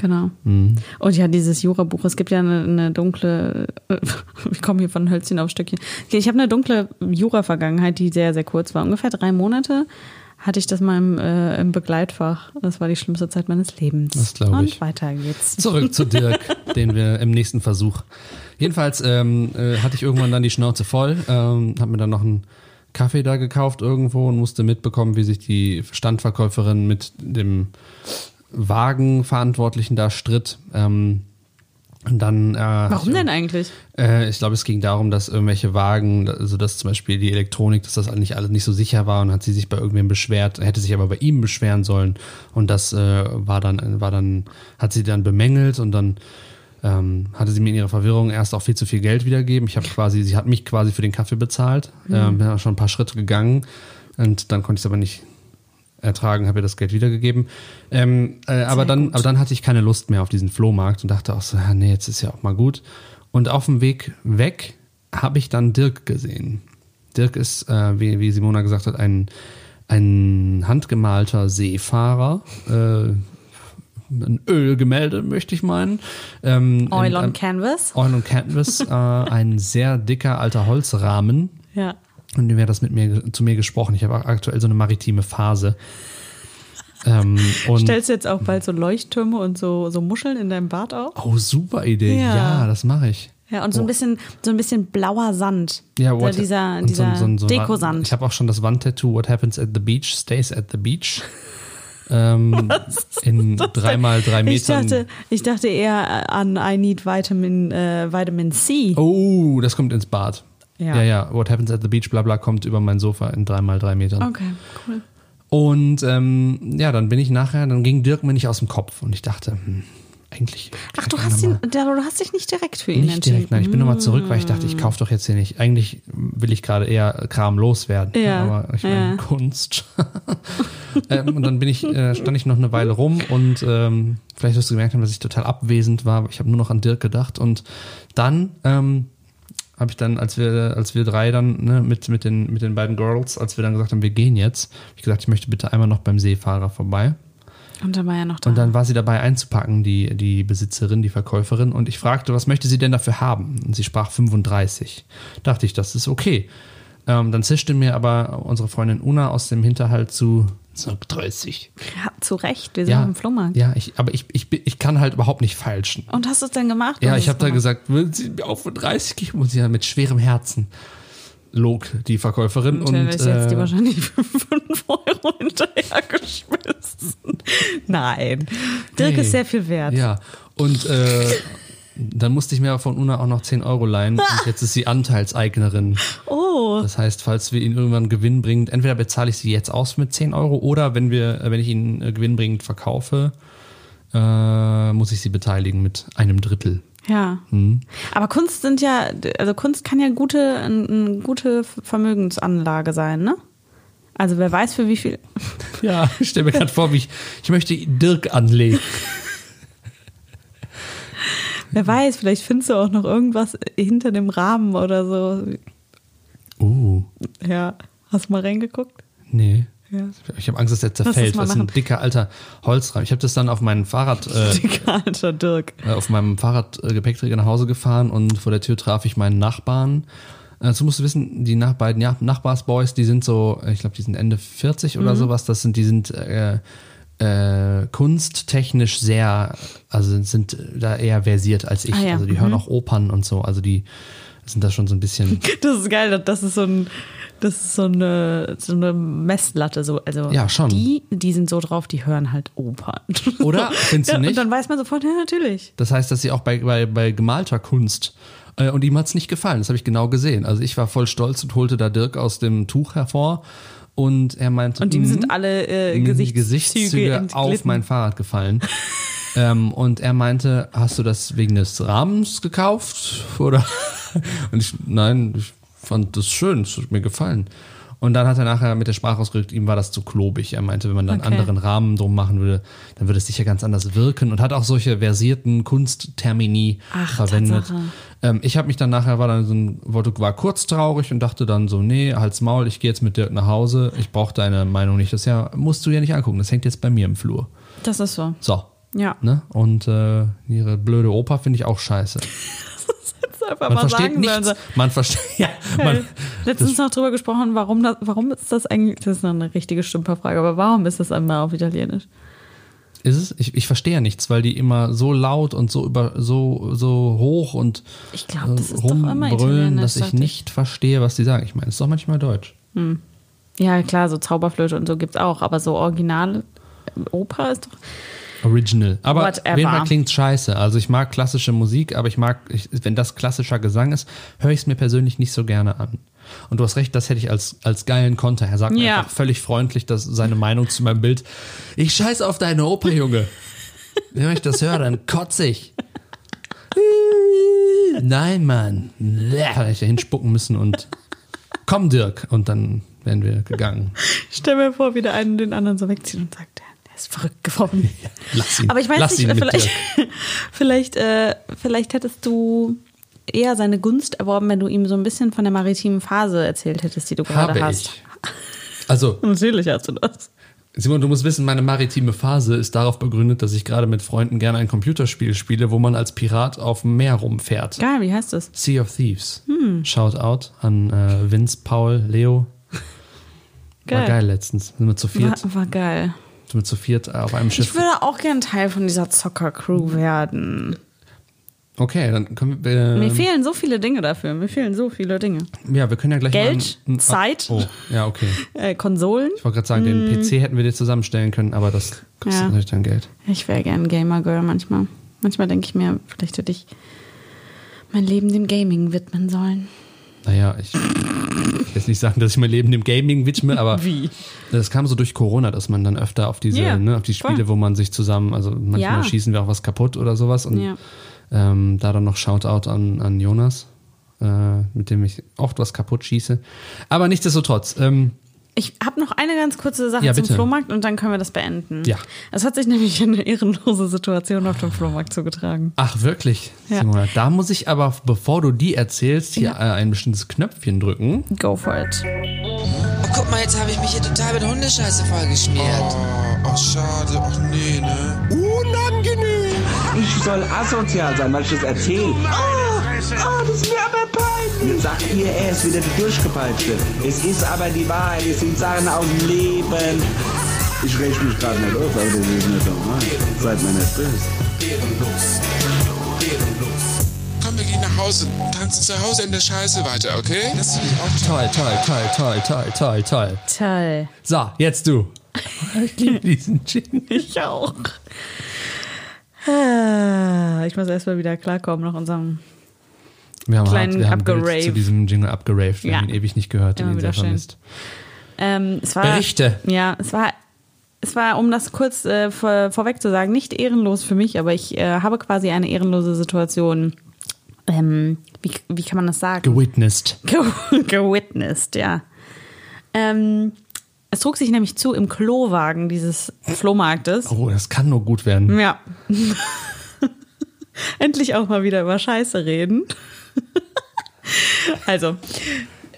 Genau. Mhm. Und ja, dieses Jura-Buch, es gibt ja eine, eine dunkle, ich komme hier von Hölzchen auf Stöckchen. Ich habe eine dunkle Jura-Vergangenheit, die sehr, sehr kurz war. Ungefähr drei Monate hatte ich das mal im, äh, im Begleitfach. Das war die schlimmste Zeit meines Lebens. Das glaub Und ich. weiter geht's. Zurück zu Dirk, den wir im nächsten Versuch. Jedenfalls ähm, äh, hatte ich irgendwann dann die Schnauze voll, ähm, habe mir dann noch einen Kaffee da gekauft irgendwo und musste mitbekommen, wie sich die Standverkäuferin mit dem Wagenverantwortlichen da stritt. Ähm, und dann, äh, Warum denn eigentlich? Äh, ich glaube, es ging darum, dass irgendwelche Wagen, also dass zum Beispiel die Elektronik, dass das nicht alles nicht so sicher war und hat sie sich bei irgendwem beschwert, hätte sich aber bei ihm beschweren sollen und das äh, war dann, war dann, hat sie dann bemängelt und dann ähm, hatte sie mir in ihrer Verwirrung erst auch viel zu viel Geld wiedergegeben. Ich habe quasi, sie hat mich quasi für den Kaffee bezahlt, ähm, bin auch schon ein paar Schritte gegangen und dann konnte ich es aber nicht ertragen, habe ihr das Geld wiedergegeben. Ähm, äh, aber, dann, gut. aber dann hatte ich keine Lust mehr auf diesen Flohmarkt und dachte auch so, ja, nee, jetzt ist ja auch mal gut. Und auf dem Weg weg habe ich dann Dirk gesehen. Dirk ist, äh, wie, wie Simona gesagt hat, ein, ein handgemalter Seefahrer. Äh, ein Ölgemälde, möchte ich meinen. Ähm, Oil on Canvas? Oil on Canvas, äh, ein sehr dicker alter Holzrahmen. Ja. Und dem hat das mit mir zu mir gesprochen. Ich habe auch aktuell so eine maritime Phase. Ähm, und Stellst du jetzt auch bald so Leuchttürme und so, so Muscheln in deinem Bad auf? oh, super Idee. Ja. Ja, das mache ich. Ja, und so ein Oh. bisschen, so ein bisschen blauer Sand. Ja, what, dieser dieser Dekosand. Ich habe auch schon das Wandtattoo What happens at the beach stays at the beach. Ähm, in dreimal drei Ich Metern. dachte, ich dachte eher an I need Vitamin, äh, Vitamin C. oh, das kommt ins Bad. Ja. ja, ja. What happens at the beach, bla bla, kommt über mein Sofa in dreimal drei Metern. Okay, cool. Und ähm, ja, dann bin ich nachher, dann ging Dirk mir nicht aus dem Kopf und ich dachte, hm, eigentlich. Ach, du hast, ihn, du hast dich nicht direkt für ihn Nicht entschieden. direkt, nein, ich bin nochmal zurück, weil ich dachte, ich kaufe doch jetzt hier nicht. Eigentlich will ich gerade eher Kram loswerden. Ja, Aber ich meine, ja. Kunst. ähm, und dann bin ich, äh, stand ich noch eine Weile rum und ähm, vielleicht wirst du gemerkt haben, dass ich total abwesend war. Ich habe nur noch an Dirk gedacht. Und dann ähm, habe ich dann, als wir, als wir drei dann ne, mit, mit, den, mit den beiden Girls, als wir dann gesagt haben, wir gehen jetzt, hab ich gesagt, ich möchte bitte einmal noch beim Seefahrer vorbei. Und dann war er noch da. Und dann war sie dabei einzupacken, die, die Besitzerin, die Verkäuferin. Und ich fragte, was möchte sie denn dafür haben? Und sie sprach 35. Dachte ich, das ist okay. Ähm, dann zischte mir aber unsere Freundin Una aus dem Hinterhalt zu, 30. ja, zu Recht, wir sind Ja, dem Flohmarkt. ja ich, aber ich, ich, ich kann halt überhaupt nicht falschen. Und hast du es dann gemacht? Ja, ich habe da du gesagt, würden Sie mir auch für 30 geben? Und sie hat mit schwerem Herzen log die Verkäuferin. Natürlich und, jetzt die äh, wahrscheinlich für 5 Euro hinterhergeschmissen. Nein. Dirk Nee. ist sehr viel wert. Ja, und äh, dann musste ich mir von Una auch noch 10 Euro leihen. Und jetzt ist sie Anteilseignerin. Oh. Das heißt, falls wir ihn irgendwann gewinnbringend, entweder bezahle ich sie jetzt aus mit 10 Euro oder wenn wir, äh, wenn ich ihn äh, gewinnbringend verkaufe, äh, muss ich sie beteiligen mit einem Drittel. Ja. Hm. Aber Kunst sind ja, also Kunst kann ja gute, eine gute Vermögensanlage sein, ne? Also wer weiß für wie viel. Ja, ich stelle mir gerade vor, wie ich, ich möchte Dirk anlegen. Wer weiß, vielleicht findest du auch noch irgendwas hinter dem Rahmen oder so. Uh, Ja. Hast du mal reingeguckt? nee. Ja. Ich habe Angst, dass der zerfällt. Das ist ein dicker alter Holzrahmen. Ich habe das dann auf meinem Fahrrad, äh, Dicker alter Dirk. äh, auf meinem Fahrradgepäckträger nach Hause gefahren und vor der Tür traf ich meinen Nachbarn. Äh, Dazu musst du wissen, die nach beiden ja, Nachbarsboys, die sind so, äh, ich glaube, die sind Ende 40 oder sowas. Das sind, die sind äh, kunsttechnisch sehr, also sind da eher versiert als ich. Ah ja, Also die hören auch Opern und so. Also die sind da schon so ein bisschen. Das ist geil, das ist so ein. Das ist so eine, so eine Messlatte. So. Also Ja, schon. Die, die sind so drauf, die hören halt Opern. Oder? Findest du ja, nicht? Und dann weiß man sofort, ja, natürlich. Das heißt, dass sie auch bei, bei, bei gemalter Kunst äh, und ihm hat's nicht gefallen. Das habe ich genau gesehen. Also ich war voll stolz und holte da Dirk aus dem Tuch hervor und er meinte, Und ihm "Mhm." sind alle äh, Gesichtszüge, Gesichtszüge auf mein Fahrrad gefallen. ähm, und er meinte, hast du das wegen des Rahmens gekauft? Oder? Und ich, nein, ich fand das schön, es hat mir gefallen. Und dann hat er nachher mit der Sprache ausgedrückt, ihm war das zu klobig. Er meinte, wenn man dann Okay. anderen Rahmen drum machen würde, dann würde es sicher ganz anders wirken und hat auch solche versierten Kunsttermini Ach, verwendet. Tatsache. Ähm, ich habe mich dann nachher, war dann so ein, war kurz traurig und dachte dann so, nee, halt's Maul, ich gehe jetzt mit Dirk nach Hause. Ich brauche deine Meinung nicht. Das ja, musst du ja nicht angucken. Das hängt jetzt bei mir im Flur. Das ist so. So. Ja. Ne? Und äh, ihre blöde Oper finde ich auch scheiße. Einfach Man mal versteht sagen nichts. sollen. Man versteht. Ja, man, Letztens noch drüber gesprochen, warum, das, warum ist das eigentlich, das ist noch eine richtige Stümperfrage, aber warum ist das einmal auf Italienisch? Ist es? Ich, ich verstehe ja nichts, weil die immer so laut und so über so so hoch und Ich glaube, das ist doch rumbrüllen, dass ich nicht verstehe, was die sagen. Ich meine, es ist doch manchmal Deutsch. Ja, klar, so Zauberflöte und so gibt's auch, aber so Original Oper ist doch. Original. Aber Whatever. auf jeden Fall klingt scheiße. Also ich mag klassische Musik, aber ich mag, ich, wenn das klassischer Gesang ist, höre ich es mir persönlich nicht so gerne an. Und du hast recht, das hätte ich als, als geilen Konter. Er sagt mir Ja. einfach völlig freundlich dass seine Meinung zu meinem Bild. Ich scheiß auf deine Oper, Junge. Wenn ich das höre, dann kotze ich. Nein, Mann. Da hätte ich da hinspucken müssen und komm, Dirk. Und dann wären wir gegangen. Ich stell mir vor, wie der einen den anderen so wegzieht und sagt, der, ist verrückt geworden. Lass ihn. Aber ich weiß nicht, vielleicht, vielleicht, äh, vielleicht hättest du eher seine Gunst erworben, wenn du ihm so ein bisschen von der maritimen Phase erzählt hättest, die du gerade Habe hast. ich. Also, Natürlich hast du das. Simon, du musst wissen, meine maritime Phase ist darauf begründet, dass ich gerade mit Freunden gerne ein Computerspiel spiele, wo man als Pirat auf dem Meer rumfährt. Geil, wie heißt das? Sea of Thieves. Hm. Shout out an äh, Vince, Paul, Leo. War Geil. geil letztens. Sind wir zu viert, War, war geil. sind wir zu viert auf einem Ich Schiff. würde auch gern Teil von dieser Zocker-Crew werden. Okay, dann können wir. Mir Ähm, fehlen so viele Dinge dafür. Mir fehlen so viele Dinge. ja, wir können ja gleich Geld, mal. ein- ein- Zeit. Oh, ja, okay. Äh, Konsolen. Ich wollte gerade sagen, den PC hätten wir dir zusammenstellen können, aber das kostet. Ja. natürlich dann Geld. Ich wäre gern Gamer-Girl manchmal. Manchmal denke ich mir, vielleicht hätte ich mein Leben dem Gaming widmen sollen. Naja, ich will jetzt nicht sagen, dass ich mein Leben dem Gaming widme, aber Wie? das kam so durch Corona, dass man dann öfter auf diese, Ja, ne, auf die Spiele, voll. wo man sich zusammen, also manchmal Ja. schießen wir auch was kaputt oder sowas und Ja. Ähm, da dann noch Shoutout an, an Jonas, äh, mit dem ich oft was kaputt schieße. Aber nichtsdestotrotz, ähm, Ich habe noch eine ganz kurze Sache Ja, zum bitte. Flohmarkt und dann können wir das beenden. Ja. Es hat sich nämlich eine ehrenlose Situation auf dem Flohmarkt zugetragen. ach wirklich, Ja. Simona, da muss ich aber, bevor du die erzählst, hier äh, ein bestimmtes Knöpfchen drücken. Go for it. Oh, guck mal, jetzt habe ich mich hier total mit Hundescheiße vollgeschmiert. Oh, ach schade, ach nee, ne? Unangenehm! Ich soll asozial sein, weil ich das erzähle. Ah, ah, das ist mir aber peinlich! Sagt ihr, er ist wieder der Durchgepeitschte. Es ist aber die Wahrheit, es sind Sachen aus dem Leben. Ich räche mich gerade nicht auf, aber das ist nicht normal. Seid mir nicht böse. Komm, wir gehen nach Hause tanzen zu Hause in der Scheiße weiter, okay? Das finde ich auch toll. Toll, toll, toll, toll, toll, toll, toll. Toll. So, jetzt du. Ich liebe diesen Jingle. Ich auch. Ah, Ich muss erstmal wieder klarkommen nach unserem. Wir haben, Kleinen hart, wir haben abgeraved. zu diesem Jingle abgeraved. Wir Ja. haben ihn ewig nicht gehört, Immer den wieder sehr schön. vermisst. Ähm, es war, Berichte. Ja, es war, es war, um das kurz äh, vor, vorweg zu sagen, nicht ehrenlos für mich, aber ich äh, habe quasi eine ehrenlose Situation. Ähm, wie, wie kann man das sagen? Gewitnessed. Ge gewitnessed, ja. Ähm, es trug sich nämlich zu im Klowagen dieses Flohmarktes. Oh, das kann nur gut werden. Ja. Endlich auch mal wieder über Scheiße reden. also,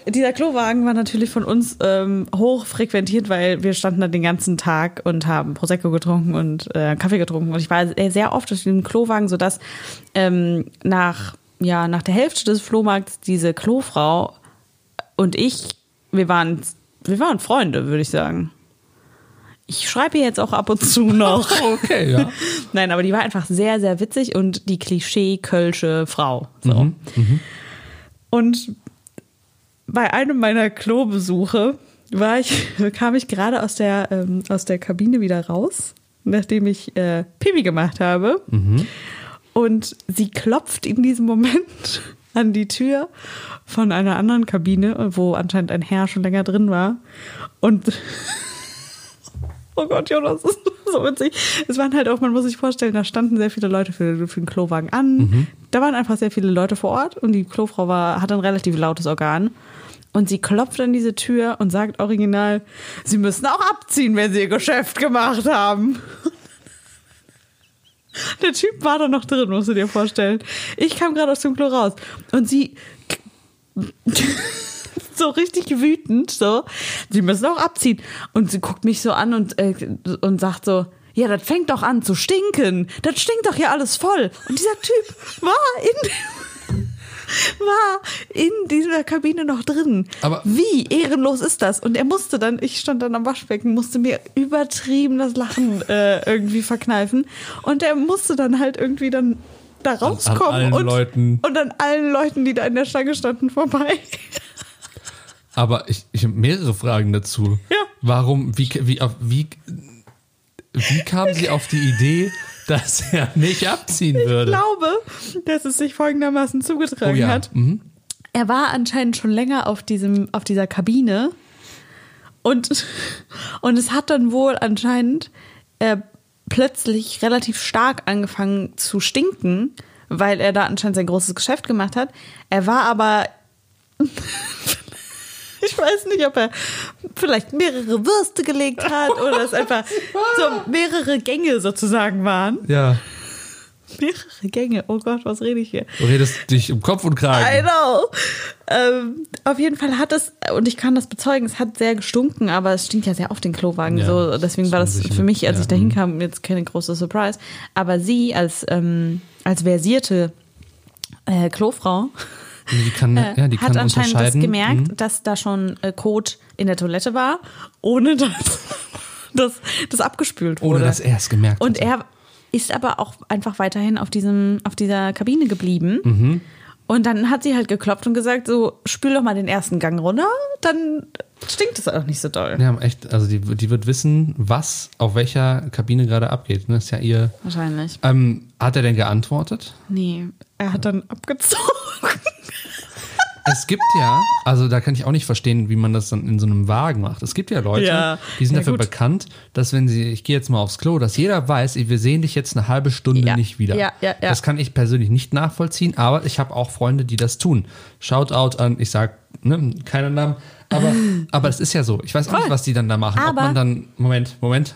dieser Klowagen war natürlich von uns ähm, hoch frequentiert, weil wir standen da den ganzen Tag und haben Prosecco getrunken und äh, Kaffee getrunken. Und ich war sehr- oft auf dem Klowagen, sodass ähm, nach, ja, nach der Hälfte des Flohmarkts diese Klofrau und ich, wir waren, wir waren Freunde, würde ich sagen. Ich schreibe ihr jetzt auch ab und zu noch. Okay, ja. Nein, aber die war einfach sehr, sehr witzig und die Klischee-Kölsche Frau. So. Und bei einem meiner Klobesuche war ich, kam ich gerade aus der, ähm, aus der Kabine wieder raus, nachdem ich äh, Pipi gemacht habe. Und sie klopft in diesem Moment an die Tür von einer anderen Kabine, wo anscheinend ein Herr schon länger drin war. Und Oh Gott, Jonas, das ist so witzig. Es waren halt auch, man muss sich vorstellen, da standen sehr viele Leute für, für den Klowagen an. Da waren einfach sehr viele Leute vor Ort und die Klofrau war, hat ein relativ lautes Organ. Und sie klopft an diese Tür und sagt original, sie müssen auch abziehen, wenn sie ihr Geschäft gemacht haben. Der Typ war da noch drin, musst du dir vorstellen. Ich kam gerade aus dem Klo raus und sie so richtig wütend, so, sie müssen auch abziehen. Und sie guckt mich so an und, äh, und sagt so, ja, das fängt doch an zu stinken. Das stinkt doch hier alles voll. Und dieser Typ war in, war in dieser Kabine noch drin. Aber- wie ehrenlos ist das? Und er musste dann, ich stand dann am Waschbecken, musste mir übertrieben das Lachen äh, irgendwie verkneifen. Und er musste dann halt irgendwie dann da rauskommen allen und, Leuten. und an allen Leuten, die da in der Stange standen, vorbei. Aber ich, ich habe mehrere Fragen dazu. Ja. Warum, wie, wie, wie, wie kam sie auf die Idee, dass er nicht abziehen Ich würde? glaube, dass es sich folgendermaßen zugetragen oh ja. hat. Mhm. Er war anscheinend schon länger auf, diesem, auf dieser Kabine und, und es hat dann wohl anscheinend äh, plötzlich relativ stark angefangen zu stinken, weil er da anscheinend sein großes Geschäft gemacht hat. Er war aber ich weiß nicht, ob er vielleicht mehrere Würste gelegt hat oder es einfach so mehrere Gänge sozusagen waren. Ja. Mehrere Gänge. Oh Gott, was rede ich hier? Du redest dich um Kopf und I Kragen. know. Ähm, auf jeden Fall hat es, und ich kann das bezeugen, es hat sehr gestunken, aber es stinkt ja sehr auf den Klowagen. Ja, so, deswegen war das für mich, als Ja, ich da mhm. hinkam, jetzt keine große Surprise. Aber sie als, ähm, als versierte äh, Klofrau Die kann, äh, ja, die hat kann anscheinend das gemerkt, Mhm. dass da schon äh, Kot in der Toilette war, ohne dass das, das abgespült wurde. Ohne dass er es gemerkt Und hatte. er ist aber auch einfach weiterhin auf, diesem, auf dieser Kabine geblieben. Mhm. Und dann hat sie halt geklopft und gesagt, so, spül doch mal den ersten Gang runter, dann stinkt es auch nicht so doll. Ja, echt, also die, die wird wissen, was auf welcher Kabine gerade abgeht. Ne? Das ist ja ihr. Wahrscheinlich. Ähm, hat er denn geantwortet? Nee, er hat dann abgezogen. Es gibt ja, also da kann ich auch nicht verstehen, wie man das dann in so einem Wagen macht. Es gibt ja Leute, Ja. die sind Ja, dafür gut. bekannt, dass wenn sie, ich gehe jetzt mal aufs Klo, dass jeder weiß, wir sehen dich jetzt eine halbe Stunde Ja. nicht wieder. Ja, ja, ja. Das kann ich persönlich nicht nachvollziehen, aber ich habe auch Freunde, die das tun. Shoutout an, ich sag, ne, keine Namen, aber, aber es ist ja so. Ich weiß auch nicht, was die dann da machen. ob Aber- man dann, Moment, Moment.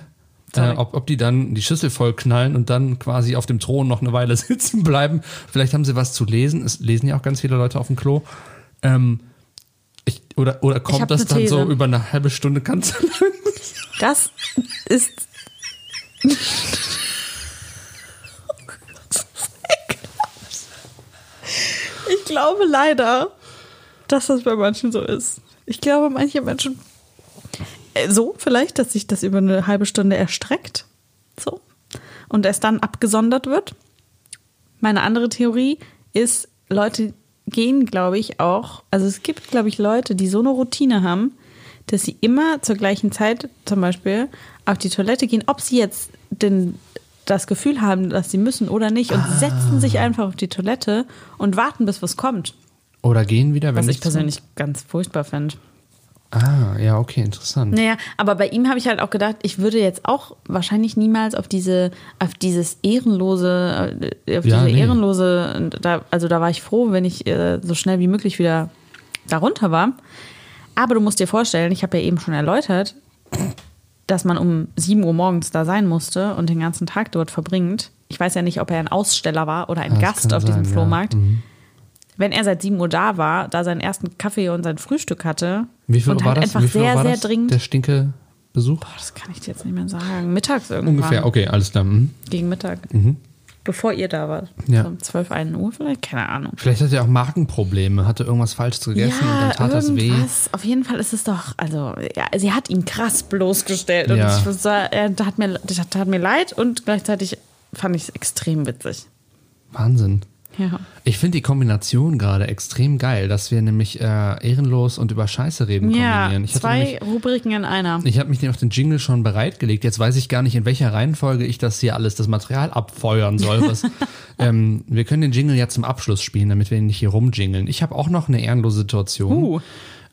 Äh, ob, ob die dann die Schüssel voll knallen und dann quasi auf dem Thron noch eine Weile sitzen bleiben. Vielleicht haben sie was zu lesen. Es lesen ja auch ganz viele Leute auf dem Klo. Ähm, ich, oder, oder kommt das dann so These. über eine halbe Stunde ganz Das ist. Ich glaube leider, dass das bei manchen so ist. Ich glaube, manche Menschen. äh, So, vielleicht, dass sich das über eine halbe Stunde erstreckt. So. Und es dann abgesondert wird. Meine andere Theorie ist, Leute gehen, glaube ich, auch. Also es gibt, glaube ich, Leute, die so eine Routine haben, dass sie immer zur gleichen Zeit zum Beispiel auf die Toilette gehen, ob sie jetzt den, das Gefühl haben, dass sie müssen oder nicht, und setzen sich einfach auf die Toilette und warten, bis was kommt. Oder gehen wieder, wenn Was ich persönlich ganz furchtbar finde. Ah, ja, okay, interessant. Naja, aber bei ihm habe ich halt auch gedacht, ich würde jetzt auch wahrscheinlich niemals auf diese, auf dieses ehrenlose, äh, auf Ja, diese nee. ehrenlose, da, also da war ich froh, wenn ich äh, so schnell wie möglich wieder darunter war. Aber du musst dir vorstellen, ich habe ja eben schon erläutert, dass man um 7 Uhr morgens da sein musste und den ganzen Tag dort verbringt. Ich weiß ja nicht, ob er ein Aussteller war oder ein Ja, das Gast auf diesem sein, ja. Flohmarkt. Mhm. Wenn er seit 7 Uhr da war, da seinen ersten Kaffee und sein Frühstück hatte Wie viel und Uhr war halt das? einfach sehr, sehr dringend. Der stinke Besuch? Das kann ich dir jetzt nicht mehr sagen. Mittags irgendwann. Ungefähr, okay, alles klar. Mhm. Gegen Mittag. Bevor ihr da wart. Ja. So um 12, 1 Uhr vielleicht? Keine Ahnung. Vielleicht hat er auch Magenprobleme, hatte irgendwas falsch gegessen und dann tat das weh. irgendwas. Auf jeden Fall ist es doch, also, ja, sie hat ihn krass bloßgestellt. Und Ja. ich er tat mir, das tat mir leid und gleichzeitig fand ich es extrem witzig. Wahnsinn. Ja. Ich finde die Kombination gerade extrem geil, dass wir nämlich äh, ehrenlos und über Scheiße reden Ja, kombinieren. Ich zwei nämlich, Rubriken in einer. ich habe mich auf den Jingle schon bereitgelegt. Jetzt weiß ich gar nicht, in welcher Reihenfolge ich das hier alles, das Material abfeuern soll. Was, ähm, wir können den Jingle ja zum Abschluss spielen, damit wir ihn nicht hier rumjingeln. Ich habe auch noch eine ehrenlose Situation. Uh.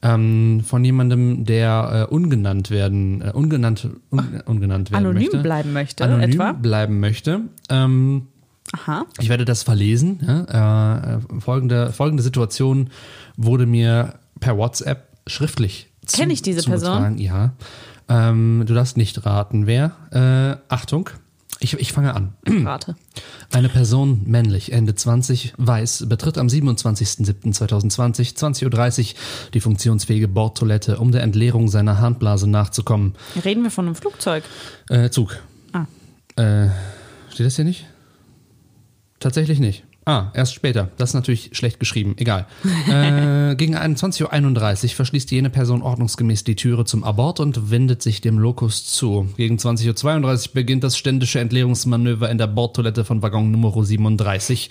ähm, von jemandem, der äh, ungenannt werden, äh, ungenannt, un, ungenannt werden Anonym möchte. bleiben möchte, Anonym etwa? bleiben möchte. Ähm, Aha. ich werde das verlesen. Ja? Äh, äh, folgende, folgende Situation wurde mir per WhatsApp schriftlich zu- Kenn ich diese zugetragen. Ja. Ähm, du darfst nicht raten, wer. Äh, Achtung, ich, ich fange an. Rate. Eine Person, männlich, Ende 20, weiß, betritt am 27.07.2020, 20.30 Uhr die funktionsfähige Bordtoilette, um der Entleerung seiner Harnblase nachzukommen. Reden wir von einem Flugzeug? Äh, Zug. Ah. Äh, steht das hier nicht? Tatsächlich nicht. Ah, erst später. Das ist natürlich schlecht geschrieben. Egal. äh, gegen 21.31 Uhr verschließt jene Person ordnungsgemäß die Türe zum Abort und wendet sich dem Lokus zu. Gegen 20.32 Uhr beginnt das ständische Entleerungsmanöver in der Bordtoilette von Waggon Nummer 37.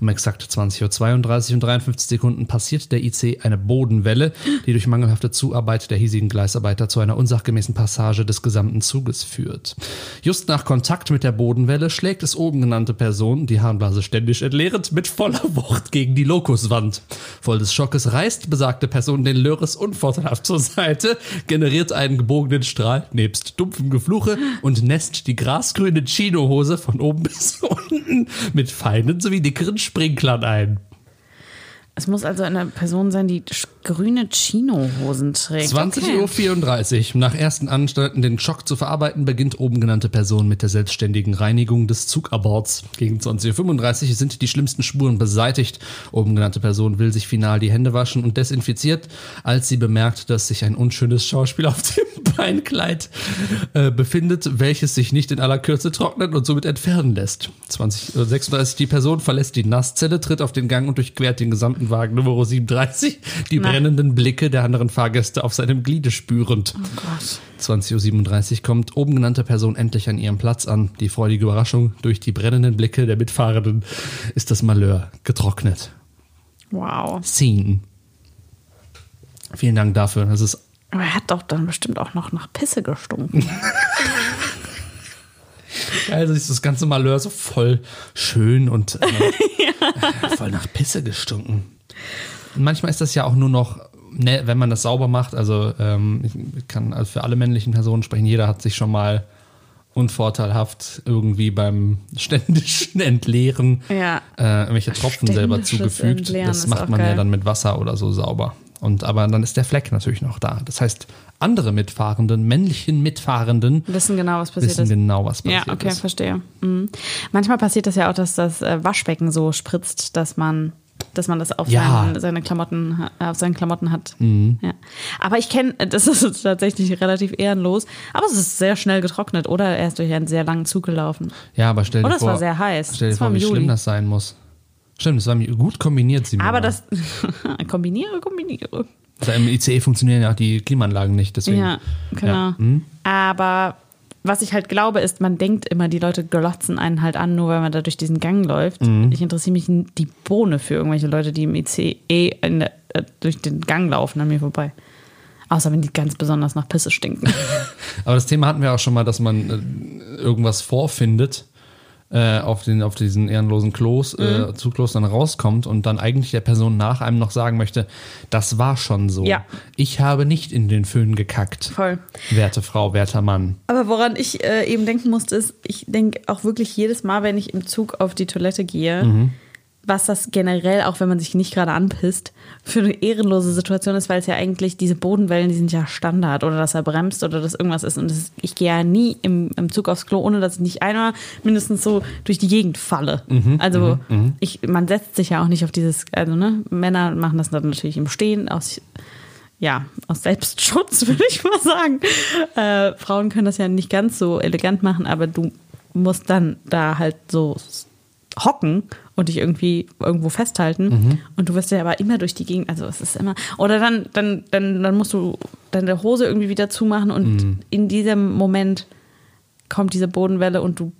Um exakt 20.32 Uhr und 53 Sekunden passiert der IC eine Bodenwelle, die durch mangelhafte Zuarbeit der hiesigen Gleisarbeiter zu einer unsachgemäßen Passage des gesamten Zuges führt. Just nach Kontakt mit der Bodenwelle schlägt es oben genannte Person, die Harnblase ständig entleerend, mit voller Wucht gegen die Lokuswand. Voll des Schockes reißt besagte Person den Löres unvorteilhaft zur Seite, generiert einen gebogenen Strahl nebst dumpfem Gefluche und nässt die grasgrüne Chinohose von oben bis unten mit feinen sowie dickeren Sprinklern ein. Es muss also eine Person sein, die grüne Chino-Hosen trägt. 20.34 Uhr. Nach ersten Anstalten, den Schock zu verarbeiten, beginnt oben genannte Person mit der selbstständigen Reinigung des Zugaborts. Gegen 20.35 Uhr sind die schlimmsten Spuren beseitigt. Oben genannte Person will sich final die Hände waschen und desinfiziert, als sie bemerkt, dass sich ein unschönes Schauspiel auf dem Beinkleid äh, befindet, welches sich nicht in aller Kürze trocknet und somit entfernen lässt. 20.36 die Person verlässt die Nasszelle, tritt auf den Gang und durchquert den gesamten Wagen Nummer 37, die Na. Brennenden Blicke der anderen Fahrgäste auf seinem Gliede spürend. Oh Gott. 20.37 Uhr kommt oben genannte Person endlich an ihrem Platz an. Die freudige Überraschung durch die brennenden Blicke der Mitfahrenden ist das Malheur getrocknet. Wow. Scene. Vielen Dank dafür. Das ist Aber er hat doch dann bestimmt auch noch nach Pisse gestunken. Also ist das ganze Malheur so voll schön und äh, voll nach Pisse gestunken. Manchmal ist das ja auch nur noch, ne, wenn man das sauber macht, also ähm, ich kann also für alle männlichen Personen sprechen, jeder hat sich schon mal unvorteilhaft irgendwie beim ständischen Entleeren Ja. äh, irgendwelche Tropfen selber zugefügt. Entleeren das macht man ja geil. dann mit Wasser oder so sauber. Und aber dann ist der Fleck natürlich noch da. Das heißt, andere Mitfahrenden, männlichen Mitfahrenden, Wissen genau, was passiert wissen ist. genau, was passiert Ja, okay, ist. verstehe. Mhm. Manchmal passiert das ja auch, dass das äh, Waschbecken so spritzt, dass man, dass man das auf Ja. Mhm. seinen, seine Klamotten, ha- auf seinen Klamotten hat. Ja. Aber ich kenne, das ist tatsächlich relativ ehrenlos, aber es ist sehr schnell getrocknet oder er ist durch einen sehr langen Zug gelaufen. Ja, aber stell dir Oder es vor, war sehr heiß. Stell dir vor, wie schlimm das sein muss. Stimmt, das war gut kombiniert, Simona. Aber das kombiniere, kombiniere. Also Im ICE funktionieren ja auch die Klimaanlagen nicht, deswegen. Ja, genau. Ja. Hm? Aber was ich halt glaube, ist, man denkt immer, die Leute glotzen einen halt an, nur weil man da durch diesen Gang läuft. Mhm. Ich interessiere mich die Bohne für irgendwelche Leute, die im ICE der, äh, durch den Gang laufen an mir vorbei. Außer wenn die ganz besonders nach Pisse stinken. Aber das Thema hatten wir auch schon mal, dass man äh, irgendwas vorfindet äh, auf, den, auf diesen ehrenlosen Klos, Mhm. äh, Zugklos dann rauskommt und dann eigentlich der Person nach einem noch sagen möchte, das war schon so. Ja. Ich habe nicht in den Föhn gekackt. Voll. Werte Frau, werter Mann. Aber woran ich äh, eben denken musste, ist, ich denke auch wirklich jedes Mal, wenn ich im Zug auf die Toilette gehe, Mhm. Was das generell, auch wenn man sich nicht gerade anpisst, für eine ehrenlose Situation ist, weil es ja eigentlich diese Bodenwellen, die sind ja Standard oder dass er bremst oder dass irgendwas ist. Und ist, ich gehe ja nie im, im Zug aufs Klo, ohne dass ich nicht einmal mindestens so durch die Gegend falle. Mhm, also ich, man setzt sich ja auch nicht auf dieses, also ne, Männer machen das dann natürlich im Stehen aus ja, aus Selbstschutz, würde ich mal sagen. Äh, Frauen können das ja nicht ganz so elegant machen, aber du musst dann da halt so hocken und dich irgendwie irgendwo festhalten. Und du wirst ja aber immer durch die Gegend, also es ist immer. Oder dann, dann, dann, dann musst du deine Hose irgendwie wieder zumachen und in diesem Moment kommt diese Bodenwelle und du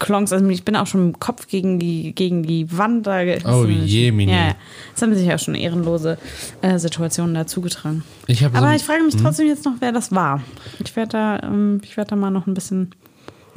klonkst. Also ich bin auch schon im Kopf gegen die, gegen die Wand da. Oh je, Mini. Ja. Es haben sich ja schon ehrenlose äh, Situationen da zugetragen. Ich habe so Aber ein- ich frage mich trotzdem jetzt noch, wer das war. Ich werde da, ähm, ich werde da mal noch ein bisschen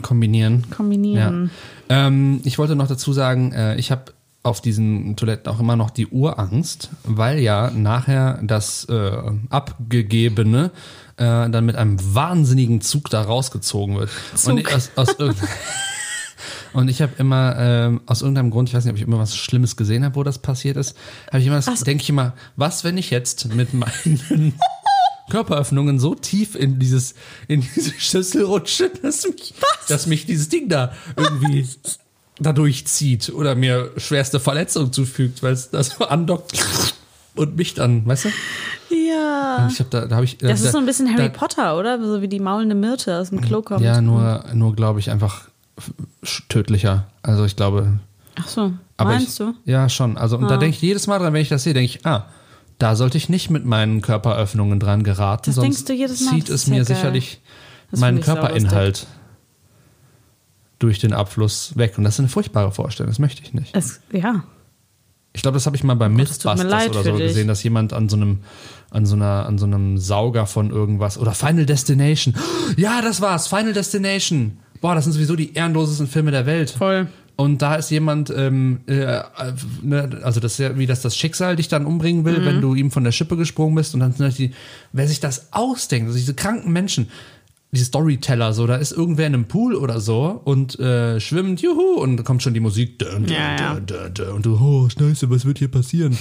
kombinieren. kombinieren. Ja. Ähm, ich wollte noch dazu sagen, äh, ich habe auf diesen Toiletten auch immer noch die Urangst, weil ja nachher das äh, Abgegebene äh, dann mit einem wahnsinnigen Zug da rausgezogen wird. Und ich, aus, aus Und ich habe immer, ähm, aus irgendeinem Grund, ich weiß nicht, ob ich immer was Schlimmes gesehen habe, wo das passiert ist, habe ich immer, das denke ich immer, was, wenn ich jetzt mit meinen Körperöffnungen so tief in dieses, in diese Schüssel rutsche, dass mich, dass mich dieses Ding da irgendwie dadurch zieht oder mir schwerste Verletzungen zufügt, weil es das so andockt und mich dann, weißt du? Ja. Ich habe da, da habe ich. Das da, ist so ein bisschen Harry da, Potter, oder? So wie die maulende Myrte aus dem Klo kommt. Ja, nur, nur glaube ich einfach tödlicher. Also ich glaube. Ach so, Aber meinst ich, du? Ja, schon. Also und da denke ich jedes Mal dran, wenn ich das sehe, denke ich, ah, da sollte ich nicht mit meinen Körperöffnungen dran geraten, Das sonst denkst du jedes Mal? zieht Das es mir geil. sicherlich Das meinen. Körperinhalt durch den Abfluss weg. Und das ist eine furchtbare Vorstellung, das möchte ich nicht. Es, ja. Ich glaube, das habe ich mal bei Oh Mythbusters oder so gesehen, dass jemand an so einem an so einer an so einem Sauger von irgendwas oder Final Destination. Ja, das war's, Final Destination. Boah, das sind sowieso die ehrenlosesten Filme der Welt. Voll. Und da ist jemand, ähm, äh, ne, also das ist ja wie das das Schicksal dich dann umbringen will, Mhm. wenn du ihm von der Schippe gesprungen bist. Und dann sind halt die, wer sich das ausdenkt, also diese kranken Menschen, die Storyteller, so, da ist irgendwer in einem Pool oder so und äh, schwimmt, juhu, und dann kommt schon die Musik, dun, dun, Ja, ja. dun, und du, oh, Scheiße, was wird hier passieren?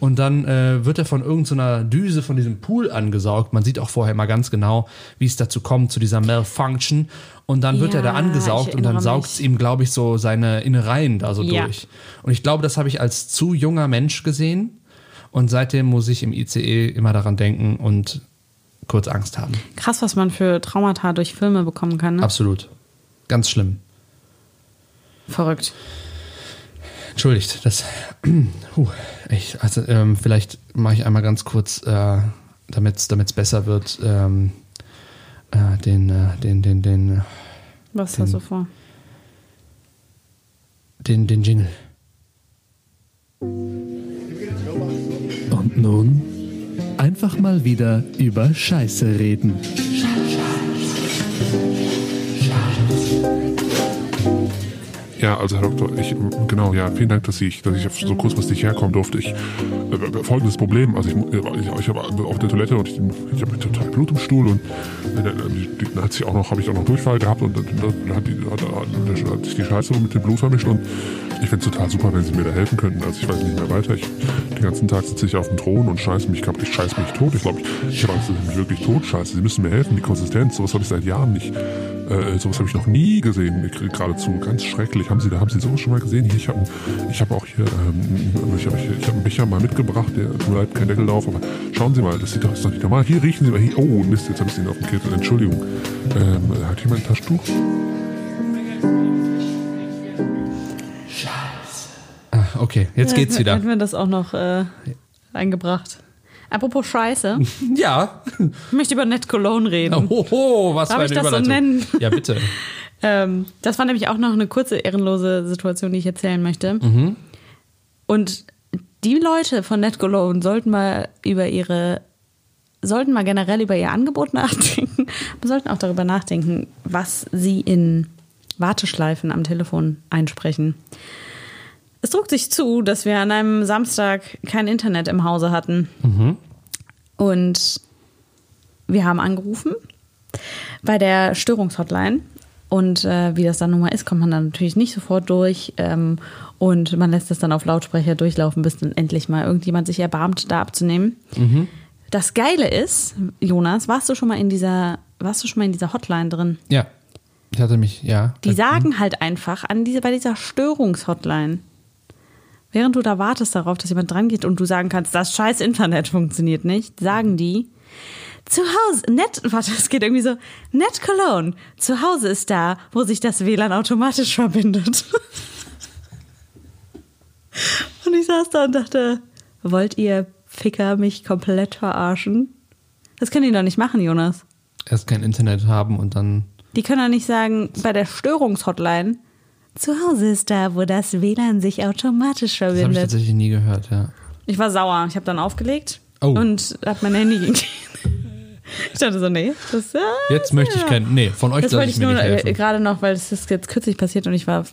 Und dann äh, wird er von irgendeiner Düse von diesem Pool angesaugt. Man sieht auch vorher mal ganz genau, wie es dazu kommt, zu dieser Malfunction. Und dann wird er da Ja, angesaugt und dann saugt es ihm, glaube ich, so seine Innereien da so Ja. durch. Und ich glaube, das habe ich als zu junger Mensch gesehen. Und seitdem muss ich im ICE immer daran denken und kurz Angst haben. Krass, was man für Traumata durch Filme bekommen kann. Ne? Absolut. Ganz schlimm. Verrückt. Entschuldigt, das. Puh, echt. Also, ähm, vielleicht mache ich einmal ganz kurz, äh, damit es besser wird, ähm, äh, den, äh, den, den, den, Was hast du vor? den, den Jingle. Und nun einfach mal wieder über Scheiße reden. Ja, also Herr Doktor, ich, genau, ja, vielen Dank, dass ich, dass ich so kurzfristig herkommen durfte. Ich, äh, folgendes Problem, also ich, ich, ich habe auf der Toilette und ich, ich habe total Blut im Stuhl und äh, dann, dann hat sich auch noch, habe ich auch noch Durchfall gehabt und dann, dann hat, die, hat, hat, hat sich die Scheiße mit dem Blut vermischt und ich fände es total super, wenn Sie mir da helfen könnten. Also ich weiß nicht mehr weiter. Ich, den ganzen Tag sitze ich auf dem Thron und scheiße mich kaputt. Ich scheiße mich tot. Ich glaube, ich, ich habe Angst, dass ich mich wirklich tot scheiße. Sie müssen mir helfen, die Konsistenz. Sowas habe ich seit Jahren nicht. Äh, sowas habe ich noch nie gesehen, Ich- geradezu. Ganz schrecklich. Haben Sie, da haben Sie sowas schon mal gesehen? Hier, ich habe ich hab auch hier, ähm, ich habe ich hab einen Becher mal mitgebracht, der tut mir leid, kein Deckel drauf, aber schauen Sie mal, das sieht doch, ist doch nicht normal. Hier riechen Sie mal, hier, oh Mist, jetzt habe ich Sie auf dem Kittel, Entschuldigung. Ähm, hat jemand ein Taschentuch? Ah, okay, jetzt geht's wieder. Hätten wir das auch noch äh, eingebracht. Apropos Scheiße, Ja. ich möchte über Net Cologne reden. Oho, was Darf für ich eine das so nennen? Ja, bitte. Ähm, das war nämlich auch noch eine kurze ehrenlose Situation, die ich erzählen möchte. Mhm. Und die Leute von Net Cologne sollten mal über ihre, sollten mal generell über ihr Angebot nachdenken, aber sollten auch darüber nachdenken, was sie in Warteschleifen am Telefon einsprechen. Es trug sich zu, dass wir an einem Samstag kein Internet im Hause hatten. Und wir haben angerufen bei der Störungshotline. Und äh, wie das dann nun mal ist, kommt man dann natürlich nicht sofort durch. Ähm, und man lässt es dann auf Lautsprecher durchlaufen, bis dann endlich mal irgendjemand sich erbarmt, da abzunehmen. Das Geile ist, Jonas, warst du schon mal in dieser, warst du schon mal in dieser Hotline drin? Ja. Ich hatte mich, ja. Die sagen halt einfach an diese, bei dieser Störungshotline, während du da wartest darauf, dass jemand dran geht und du sagen kannst, das scheiß Internet funktioniert nicht, sagen die, zu Hause, net, warte, es geht irgendwie so, net Cologne, zu Hause ist da, wo sich das WLAN automatisch verbindet. und ich saß da und dachte, wollt ihr Ficker mich komplett verarschen? Das können die doch nicht machen, Jonas. Erst kein Internet haben und dann. Die können doch nicht sagen, bei der Störungshotline, zu Hause ist da, wo das WLAN sich automatisch Das habe ich verbindet. tatsächlich nie gehört, ja. Ich war sauer. Ich habe dann aufgelegt Oh. und habe mein Handy gegeben. Ich dachte so, nee, das ja, Jetzt möchte ich kein. Nee, von euch Das lasse wollte ich ich mir nur nicht äh, helfen. gerade noch, weil es ist jetzt kürzlich passiert und ich war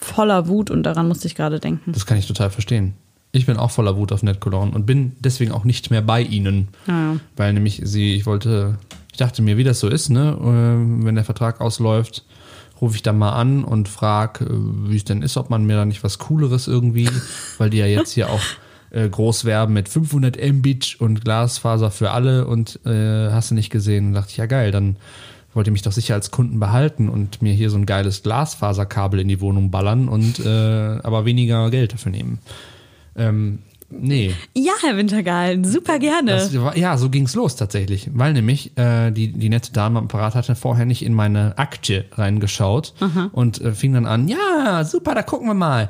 voller Wut und daran musste ich gerade denken. Das kann ich total verstehen. Ich bin auch voller Wut auf NetCologne und bin deswegen auch nicht mehr bei ihnen. Ja. Weil nämlich sie, ich wollte, ich dachte mir, wie das so ist, ne? äh, Wenn der Vertrag ausläuft, rufe ich dann mal an und frage, wie es denn ist, ob man mir da nicht was Cooleres irgendwie, weil die ja jetzt hier auch äh, groß werben mit 500 Mbit und Glasfaser für alle und äh, hast du nicht gesehen. Und dachte ich, ja geil, dann wollt ihr mich doch sicher als Kunden behalten und mir hier so ein geiles Glasfaserkabel in die Wohnung ballern und äh, aber weniger Geld dafür nehmen. Ähm, nee. Ja, Herr Wintergehalten, super gerne. Das ja, so ging's los tatsächlich. Weil nämlich äh, die, die nette Dame am Apparat hatte vorher nicht in meine Aktie reingeschaut und äh, fing dann an, ja, super, da gucken wir mal.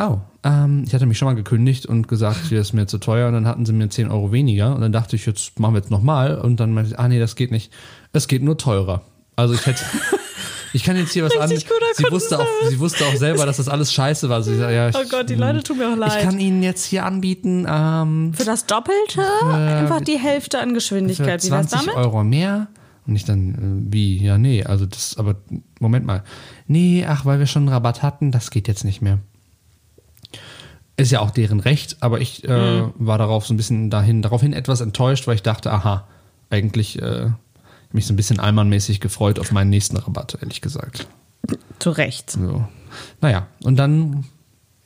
Oh, ähm, ich hatte mich schon mal gekündigt und gesagt, hier ist mir zu teuer und dann hatten sie mir 10 Euro weniger und dann dachte ich, jetzt machen wir jetzt nochmal und dann meinte ich, ah nee, das geht nicht. Es geht nur teurer. Also ich hätte... Ich kann jetzt hier was an. Sie wusste, auch, sie wusste auch selber, dass das alles scheiße war. Sie sagt, ja, ich, Oh Gott, die Leute tun mir auch leid. Ich kann Ihnen jetzt hier anbieten, ähm, Für das Doppelte einfach die Hälfte an für Geschwindigkeit. Wie wär's 20 damit? Euro mehr. Und ich dann, äh, wie? Ja, nee, also das, aber Moment mal. Nee, ach, weil wir schon einen Rabatt hatten, das geht jetzt nicht mehr. Ist ja auch deren Recht, aber ich äh, Hm. war darauf so ein bisschen dahin, daraufhin etwas enttäuscht, weil ich dachte, aha, eigentlich äh, mich so ein bisschen allmannmäßig gefreut auf meinen nächsten Rabatt, ehrlich gesagt. Zu Recht. So. Naja, und dann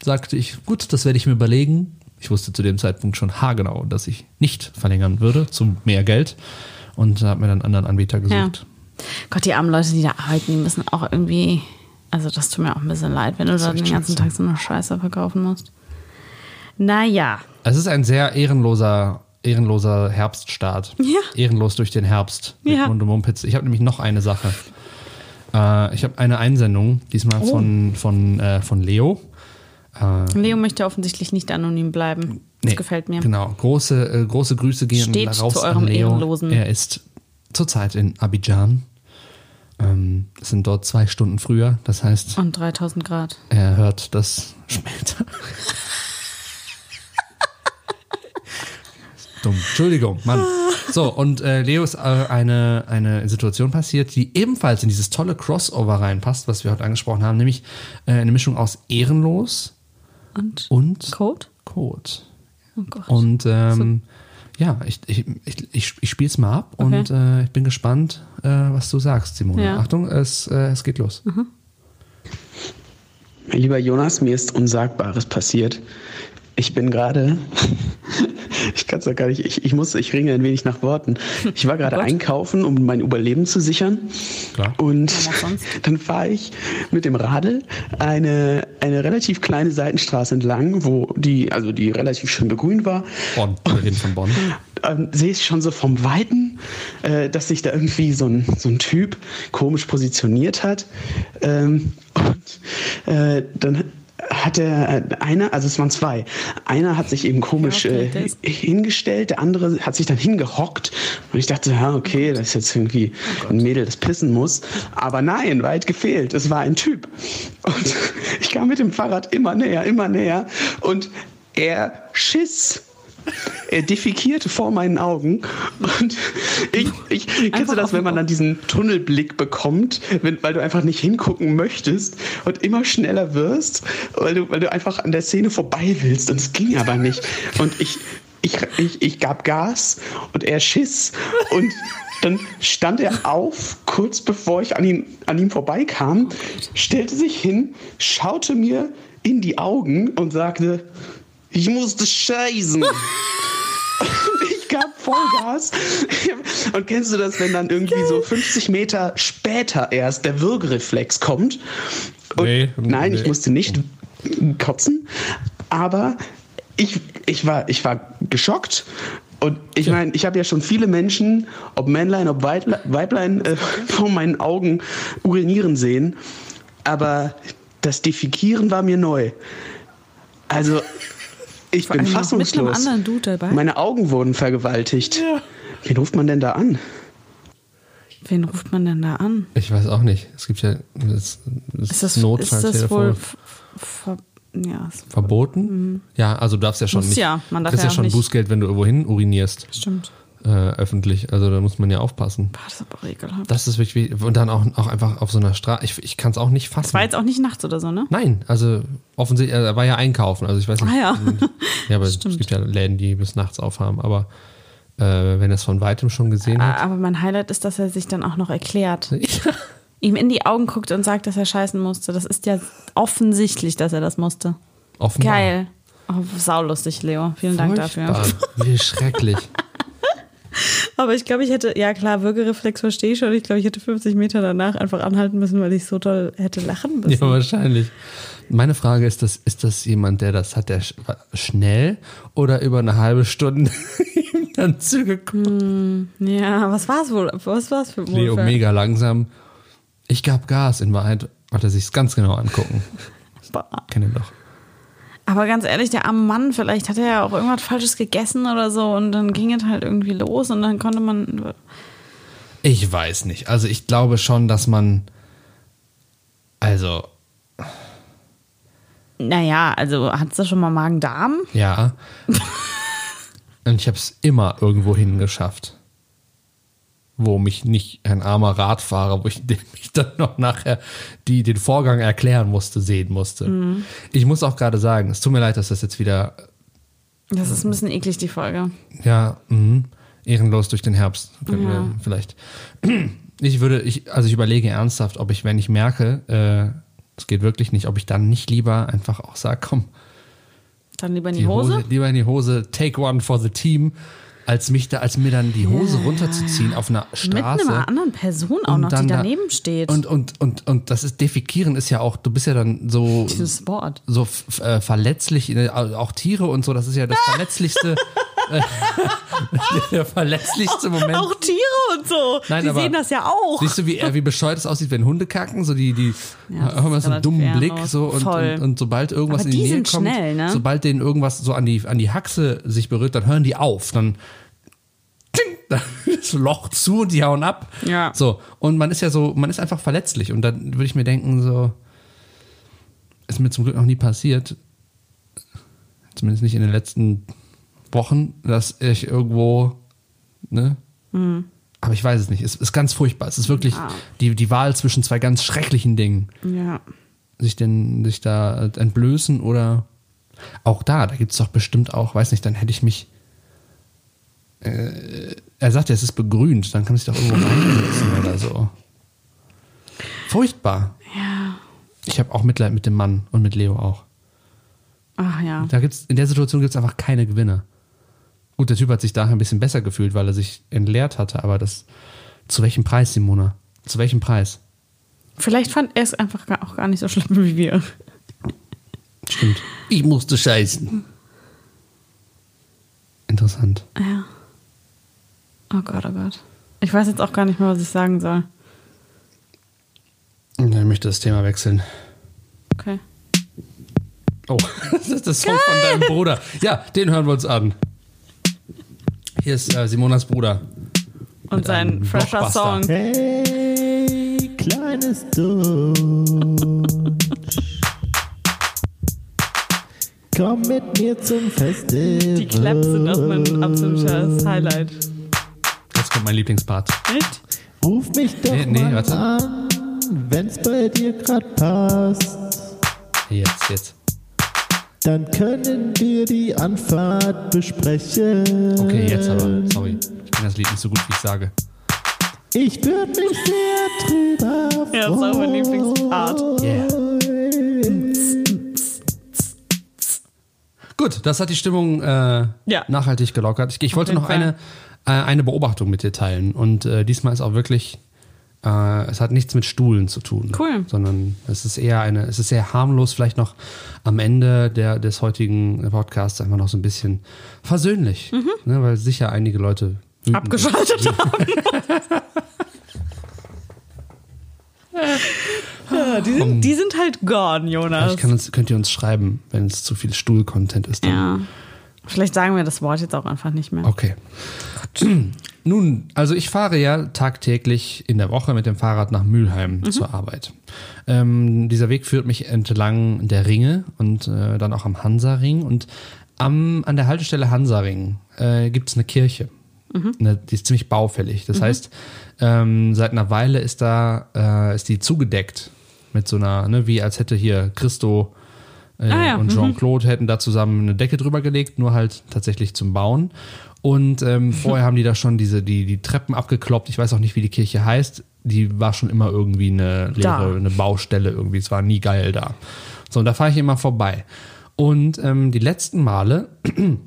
sagte ich, gut, das werde ich mir überlegen. Ich wusste zu dem Zeitpunkt schon haargenau, dass ich nicht verlängern würde zu mehr Geld und habe mir dann einen anderen Anbieter Ja. gesucht. Gott, die armen Leute, die da arbeiten, die müssen auch irgendwie. Also, das tut mir auch ein bisschen leid, wenn du da den ganzen. Tag so eine Scheiße verkaufen musst. Naja. Es ist ein sehr ehrenloser, ehrenloser Herbststart. Ja. Ehrenlos durch den Herbst mit Ja. Mund und Mumpitz. Ich habe nämlich noch eine Sache. Äh, ich habe eine Einsendung, diesmal Oh. von, von, äh, von Leo. Leo möchte offensichtlich nicht anonym bleiben. Das gefällt mir. Genau. Große, äh, große Grüße gehen Steht raus zu eurem an Leo. Ehrenlosen. Er ist zurzeit in Abidjan. Ähm, es sind dort zwei Stunden früher. Das heißt, Und 3000 Grad. er hört das später. Dumm. Entschuldigung, Mann. So, und äh, Leo ist äh, eine, eine Situation passiert, die ebenfalls in dieses tolle Crossover reinpasst, was wir heute angesprochen haben, nämlich äh, eine Mischung aus ehrenlos Und? und Code? Code. Oh Gott. Und ähm, ja, ich, ich, ich, ich, ich spiele es mal ab Okay. und äh, ich bin gespannt, äh, was du sagst, Simone. Ja. Achtung, es, äh, es geht los. Mein lieber Jonas, mir ist Unsagbares passiert. Ich bin gerade, ich kann es ja gar nicht, ich, ich muss, ich ringe ein wenig nach Worten. Ich war gerade Gott. einkaufen, um mein Überleben zu sichern. Klar. Und dann fahre ich mit dem Radl eine, eine relativ kleine Seitenstraße entlang, wo die, also die relativ schön begrünt war. Bonn, wir reden von Bonn. ähm, sehe ich schon so vom Weiten, äh, dass sich da irgendwie so ein, so ein Typ komisch positioniert hat. Ähm, und äh, dann hat er äh, einer, also es waren zwei, einer hat sich eben komisch äh, hingestellt, der andere hat sich dann hingehockt und ich dachte, ja, okay, das ist jetzt irgendwie ein Mädel, das pissen muss. Aber nein, weit gefehlt, es war ein Typ. Und ich kam mit dem Fahrrad immer näher, immer näher und er schiss. Er defekierte vor meinen Augen. Und ich, ich kennst Einfach du das, wenn man dann diesen Tunnelblick bekommt, wenn, weil du einfach nicht hingucken möchtest und immer schneller wirst, weil du, weil du einfach an der Szene vorbei willst und es ging aber nicht. Und ich, ich, ich, ich gab Gas und er schiss und dann stand er auf, kurz bevor ich an, ihn, an ihm vorbeikam, stellte sich hin, schaute mir in die Augen und sagte, ich musste scheißen. Ich gab Vollgas. Und kennst du das, wenn dann irgendwie so 50 Meter später erst der Würgereflex kommt? Und Nee, nein, ich nee. musste nicht kotzen, aber ich, ich, war, ich war geschockt. Und ich meine, ich habe ja schon viele Menschen, ob Männlein, ob Weiblein, äh, vor meinen Augen urinieren sehen. Aber das Defekieren war mir neu. Also, ich Vor bin fassungslos. anderen Dude dabei. Meine Augen wurden vergewaltigt. Wen ruft man denn da an? Wen ruft man denn da an? Ich weiß auch nicht. Es gibt ja das, das Ist das, ist Notfalltelefon. das wohl ver, ja, verboten? Ja, also du darfst ja schon Muss nicht. ja, man darf ja ja schon nicht- Bußgeld, wenn du irgendwo hin urinierst. stimmt. Äh, öffentlich. Also da muss man ja aufpassen. Boah, das ist aber ekelhaft. Das ist wirklich, wie- und dann auch, auch einfach auf so einer Straße. Ich, ich kann es auch nicht fassen. Das war jetzt auch nicht nachts oder so, ne? Nein, also offensichtlich, er war ja einkaufen. Also ich weiß nicht. Ah ja. Ja, aber es gibt ja Läden, die bis nachts aufhaben. Aber äh, wenn er es von weitem schon gesehen hat. Aber mein Highlight ist, dass er sich dann auch noch erklärt. Ihm in die Augen guckt und sagt, dass er scheißen musste. Das ist ja offensichtlich, dass er das musste. Offenbar. Geil. Oh, saulustig, Leo. Vielen Dank dafür. Furchtbar. Wie schrecklich. Aber ich glaube, ich hätte, ja klar, Würgereflex verstehe ich schon. Ich glaube, ich hätte 50 Meter danach einfach anhalten müssen, weil ich so toll hätte lachen müssen. Ja, wahrscheinlich. Meine Frage ist, das, ist das jemand, der das hat, der sch schnell oder über eine halbe Stunde ihm dann zugeguckt? Ja, was war es wohl? Was war es für ein Leo mega langsam. Ich gab Gas. In Wahrheit wollte er sich ganz genau angucken. Kennt ihr doch. Aber ganz ehrlich, der arme Mann, vielleicht hat er ja auch irgendwas Falsches gegessen oder so und dann ging es halt irgendwie los und dann konnte man. Ich weiß nicht. Also ich glaube schon, dass man. Also, Naja, also hat du schon mal Magen-Darm? ja. Und ich habe es immer irgendwo hingeschafft. Wo mich nicht ein armer Radfahrer, wo ich dem ich dann noch nachher die, den Vorgang erklären musste, sehen musste. Ich muss auch gerade sagen, es tut mir leid, dass das jetzt wieder, Das ist ein bisschen eklig, die Folge. ja, mh, ehrenlos durch den Herbst. Können Ja. wir vielleicht. Ich würde, ich, also ich überlege ernsthaft, ob ich, wenn ich merke, äh, es geht wirklich nicht, ob ich dann nicht lieber einfach auch sage, komm, Dann lieber in die, die Hose. Hose, lieber in die Hose, take one for the team, als mich da, als mir dann die Hose runterzuziehen auf einer Mit Straße. einer anderen Person auch noch, die dann da- daneben steht. Und, und, und, und das ist, defekieren ist ja auch, du bist ja dann so, Dieses Wort. so äh, verletzlich, äh, auch Tiere und so, das ist ja das verletzlichste, äh, der verletzlichste Moment. Auch Tiere und so. Nein, die sehen das ja auch. Siehst du, wie, wie bescheuert es aussieht, wenn Hunde kacken? So die, die Ja, haben so einen dummen Blick so und, und, und sobald irgendwas Aber in die die Nähe kommt, schnell, ne? sobald denen irgendwas so an die, an die Haxe sich berührt, dann hören die auf. Dann, das Loch zu und die hauen ab. Ja. So. Und man ist ja so, man ist einfach verletzlich. Und dann würde ich mir denken, so, ist mir zum Glück noch nie passiert, zumindest nicht in den letzten Wochen, dass ich irgendwo, ne? Aber ich weiß es nicht. Es ist ganz furchtbar. Es ist wirklich Ja. die, die Wahl zwischen zwei ganz schrecklichen Dingen. Ja. Sich denn, sich da entblößen oder auch da, da gibt es doch bestimmt auch, weiß nicht, dann hätte ich mich. Äh, er sagt ja, es ist begrünt, dann kann man sich doch irgendwo reinsetzen oder so. Furchtbar. Ja. Ich habe auch Mitleid mit dem Mann und mit Leo auch. Ach ja. Da gibt's, in der Situation gibt es einfach keine Gewinne. Gut, der Typ hat sich daher ein bisschen besser gefühlt, weil er sich entleert hatte, aber das. Zu welchem Preis, Simona? Zu welchem Preis? Vielleicht fand er es einfach gar- auch gar nicht so schlimm wie wir. Stimmt. Ich musste scheißen. Interessant. Ja. Oh Gott, oh Gott. Ich weiß jetzt auch gar nicht mehr, was ich sagen soll. Ich möchte das Thema wechseln. Okay. Oh, das ist das Song von deinem Bruder. Ja, den hören wir uns an. Hier ist äh, Simonas Bruder. Und sein fresher. Song. Hey, kleines Dunsch. Komm mit mir zum Festival. Die Claps sind auch mein absolutes Highlight. Jetzt kommt mein Lieblingspart. Nicht? Ruf mich doch Nee, nee, mal warte. an, wenn's bei dir grad passt. Jetzt, jetzt. Dann können wir die Anfahrt besprechen. Okay, jetzt aber. Sorry. Ich kenne das Lied nicht so gut, wie ich sage. Ich würde mich sehr drüber freuen. Ja, das ist auch mein Lieblingspart. Yeah. Gut, das hat die Stimmung äh, Ja. nachhaltig gelockert. Ich, ich wollte noch eine, äh, eine Beobachtung mit dir teilen. Und äh, diesmal ist auch wirklich, äh, es hat nichts mit Stuhlen zu tun. Cool. Sondern es ist eher eine, es ist sehr harmlos, vielleicht noch am Ende der, des heutigen Podcasts einfach noch so ein bisschen versöhnlich. Ne, weil sicher einige Leute Abgeschaltet haben. die, sind, die sind halt gone, Jonas. Uns, könnt ihr uns schreiben, wenn es zu viel Stuhl-Content ist. Dann ja. Vielleicht sagen wir das Wort jetzt auch einfach nicht mehr. Okay. Nun, also ich fahre ja tagtäglich in der Woche mit dem Fahrrad nach Mülheim zur Arbeit. Ähm, dieser Weg führt mich entlang der Ringe und äh, dann auch am Hansaring. Und am, an der Haltestelle Hansaring äh, gibt es eine Kirche. Ne, die ist ziemlich baufällig. Das heißt, ähm, seit einer Weile ist da, äh, ist die zugedeckt mit so einer, ne, wie als hätte hier Christo äh, Ah ja, und mhm. Jean-Claude hätten da zusammen eine Decke drüber gelegt, nur halt tatsächlich zum Bauen. Und ähm, vorher haben die da schon diese, die, die Treppen abgekloppt. Ich weiß auch nicht, wie die Kirche heißt. Die war schon immer irgendwie eine leere, Da. eine Baustelle irgendwie. Es war nie geil da. So, und da fahre ich immer vorbei. Und ähm, die letzten Male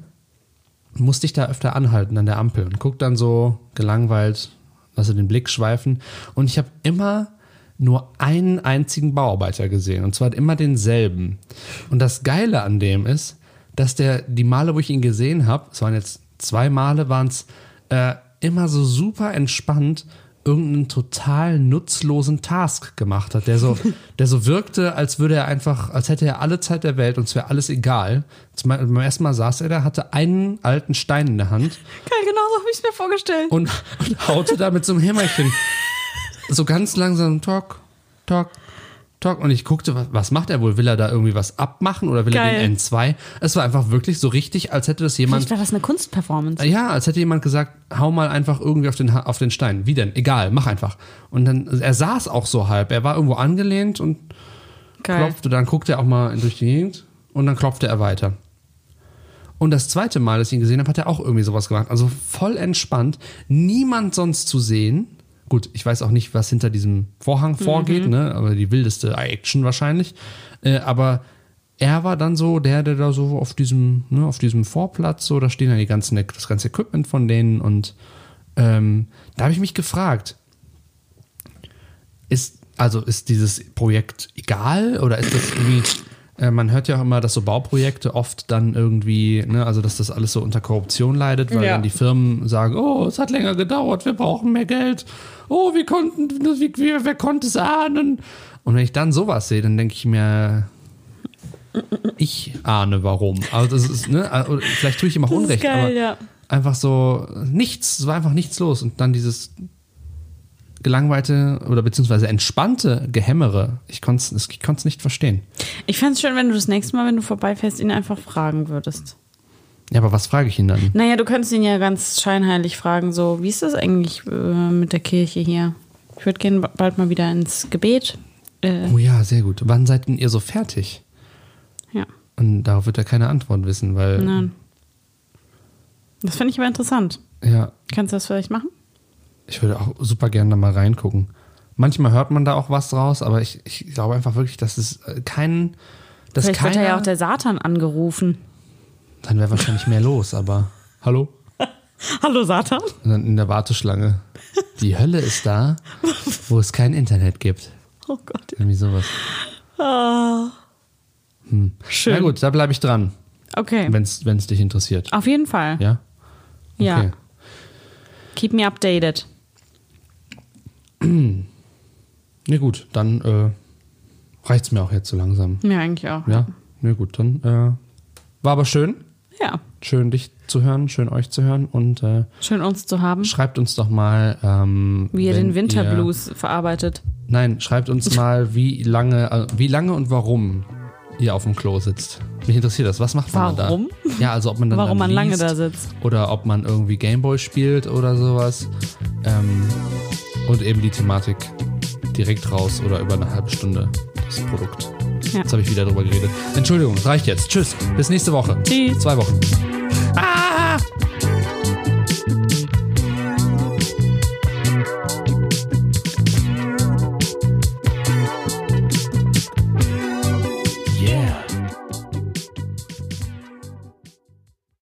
musste ich da öfter anhalten an der Ampel und guck dann so gelangweilt, lasse den Blick schweifen. Und ich habe immer nur einen einzigen Bauarbeiter gesehen. Und zwar immer denselben. Und das Geile an dem ist, dass der, die Male, wo ich ihn gesehen habe, es waren jetzt zwei Male, waren es äh, immer so super entspannt irgendeinen total nutzlosen Task gemacht hat, der so, der so wirkte, als würde er einfach, als hätte er alle Zeit der Welt und es wäre alles egal. Zum, beim ersten Mal saß er da, hatte einen alten Stein in der Hand Geil, genau so habe ich es mir vorgestellt. und, und haute da mit so einem Hämmerchen so ganz langsam Talk, Talk, Talk. Und ich guckte, was, was macht er wohl? Will er da irgendwie was abmachen oder will er Geil. den N2? Es war einfach wirklich so richtig, als hätte das jemand. Vielleicht war das eine Kunstperformance. Ja, als hätte jemand gesagt, hau mal einfach irgendwie auf den, auf den Stein. Wie denn? Egal, mach einfach. Und dann, er saß auch so halb. Er war irgendwo angelehnt und Geil. klopfte, dann guckte er auch mal durch die Gegend und dann klopfte er weiter. Und das zweite Mal, dass ich ihn gesehen habe, hat er auch irgendwie sowas gemacht. Also voll entspannt, niemand sonst zu sehen. Gut, ich weiß auch nicht, was hinter diesem Vorhang vorgeht, ne? aber die wildeste Action wahrscheinlich. Äh, aber er war dann so der, der da so auf diesem, ne, auf diesem Vorplatz, so, da stehen dann die ganzen, das ganze Equipment von denen und ähm, da habe ich mich gefragt, ist, also ist dieses Projekt egal oder ist das irgendwie, äh, man hört ja auch immer, dass so Bauprojekte oft dann irgendwie, ne, also dass das alles so unter Korruption leidet, weil Ja. dann die Firmen sagen, oh, es hat länger gedauert, wir brauchen mehr Geld, oh, wir konnten, wie, wer konnte es ahnen? Und wenn ich dann sowas sehe, dann denke ich mir, ich ahne warum. Also das ist, ne, also vielleicht tue ich ihm auch Das Unrecht, geil, aber ja. einfach so nichts, es war einfach nichts los und dann dieses gelangweilte oder beziehungsweise entspannte Gehämmere. Ich konnte es ich konnt's nicht verstehen. Ich fände es schön, wenn du das nächste Mal, wenn du vorbeifährst, ihn einfach fragen würdest. Ja, aber was frage ich ihn dann? Naja, du könntest ihn ja ganz scheinheilig fragen, so, wie ist das eigentlich äh, mit der Kirche hier? Ich würde gerne bald mal wieder ins Gebet. Äh, Oh ja, sehr gut. Wann seid denn ihr so fertig? ja, Und darauf wird er keine Antwort wissen, weil nein. Das finde ich aber interessant. ja, Kannst du das vielleicht machen? ich würde auch super gerne da mal reingucken. Manchmal hört man da auch was raus, aber ich, ich glaube einfach wirklich, dass es äh, keinen, dass vielleicht keiner, wird ja auch der Satan angerufen. Dann wäre wahrscheinlich mehr los, aber hallo? Hallo Satan? Und dann in der Warteschlange. Die Hölle ist da, wo es kein Internet gibt. Oh Gott. Irgendwie sowas. Schön. Na gut, da bleibe ich dran, Okay. wenn es dich interessiert. Auf jeden Fall. Ja? Ja. Okay. Keep me updated. Na gut, dann äh, reicht's mir auch jetzt so langsam. Mir eigentlich auch. Ja, na gut, dann äh, war aber schön. Ja. Schön, dich zu hören, schön euch zu hören und äh, Schön uns zu haben. schreibt uns doch mal, ähm, Wie ihr den Winterblues verarbeitet. nein, schreibt uns mal, wie lange, äh, wie lange und warum ihr auf dem Klo sitzt. Mich interessiert das. Was macht man Warum? da? Ja, also ob man dann Warum dann man lange liest da sitzt. oder ob man irgendwie Gameboy spielt oder sowas. Ähm, und eben die Thematik direkt raus oder über eine halbe Stunde das Produkt. Ja. Jetzt habe ich wieder drüber geredet. Entschuldigung, es reicht jetzt. Tschüss. Bis nächste Woche. Tschüss. Zwei Wochen. Ah!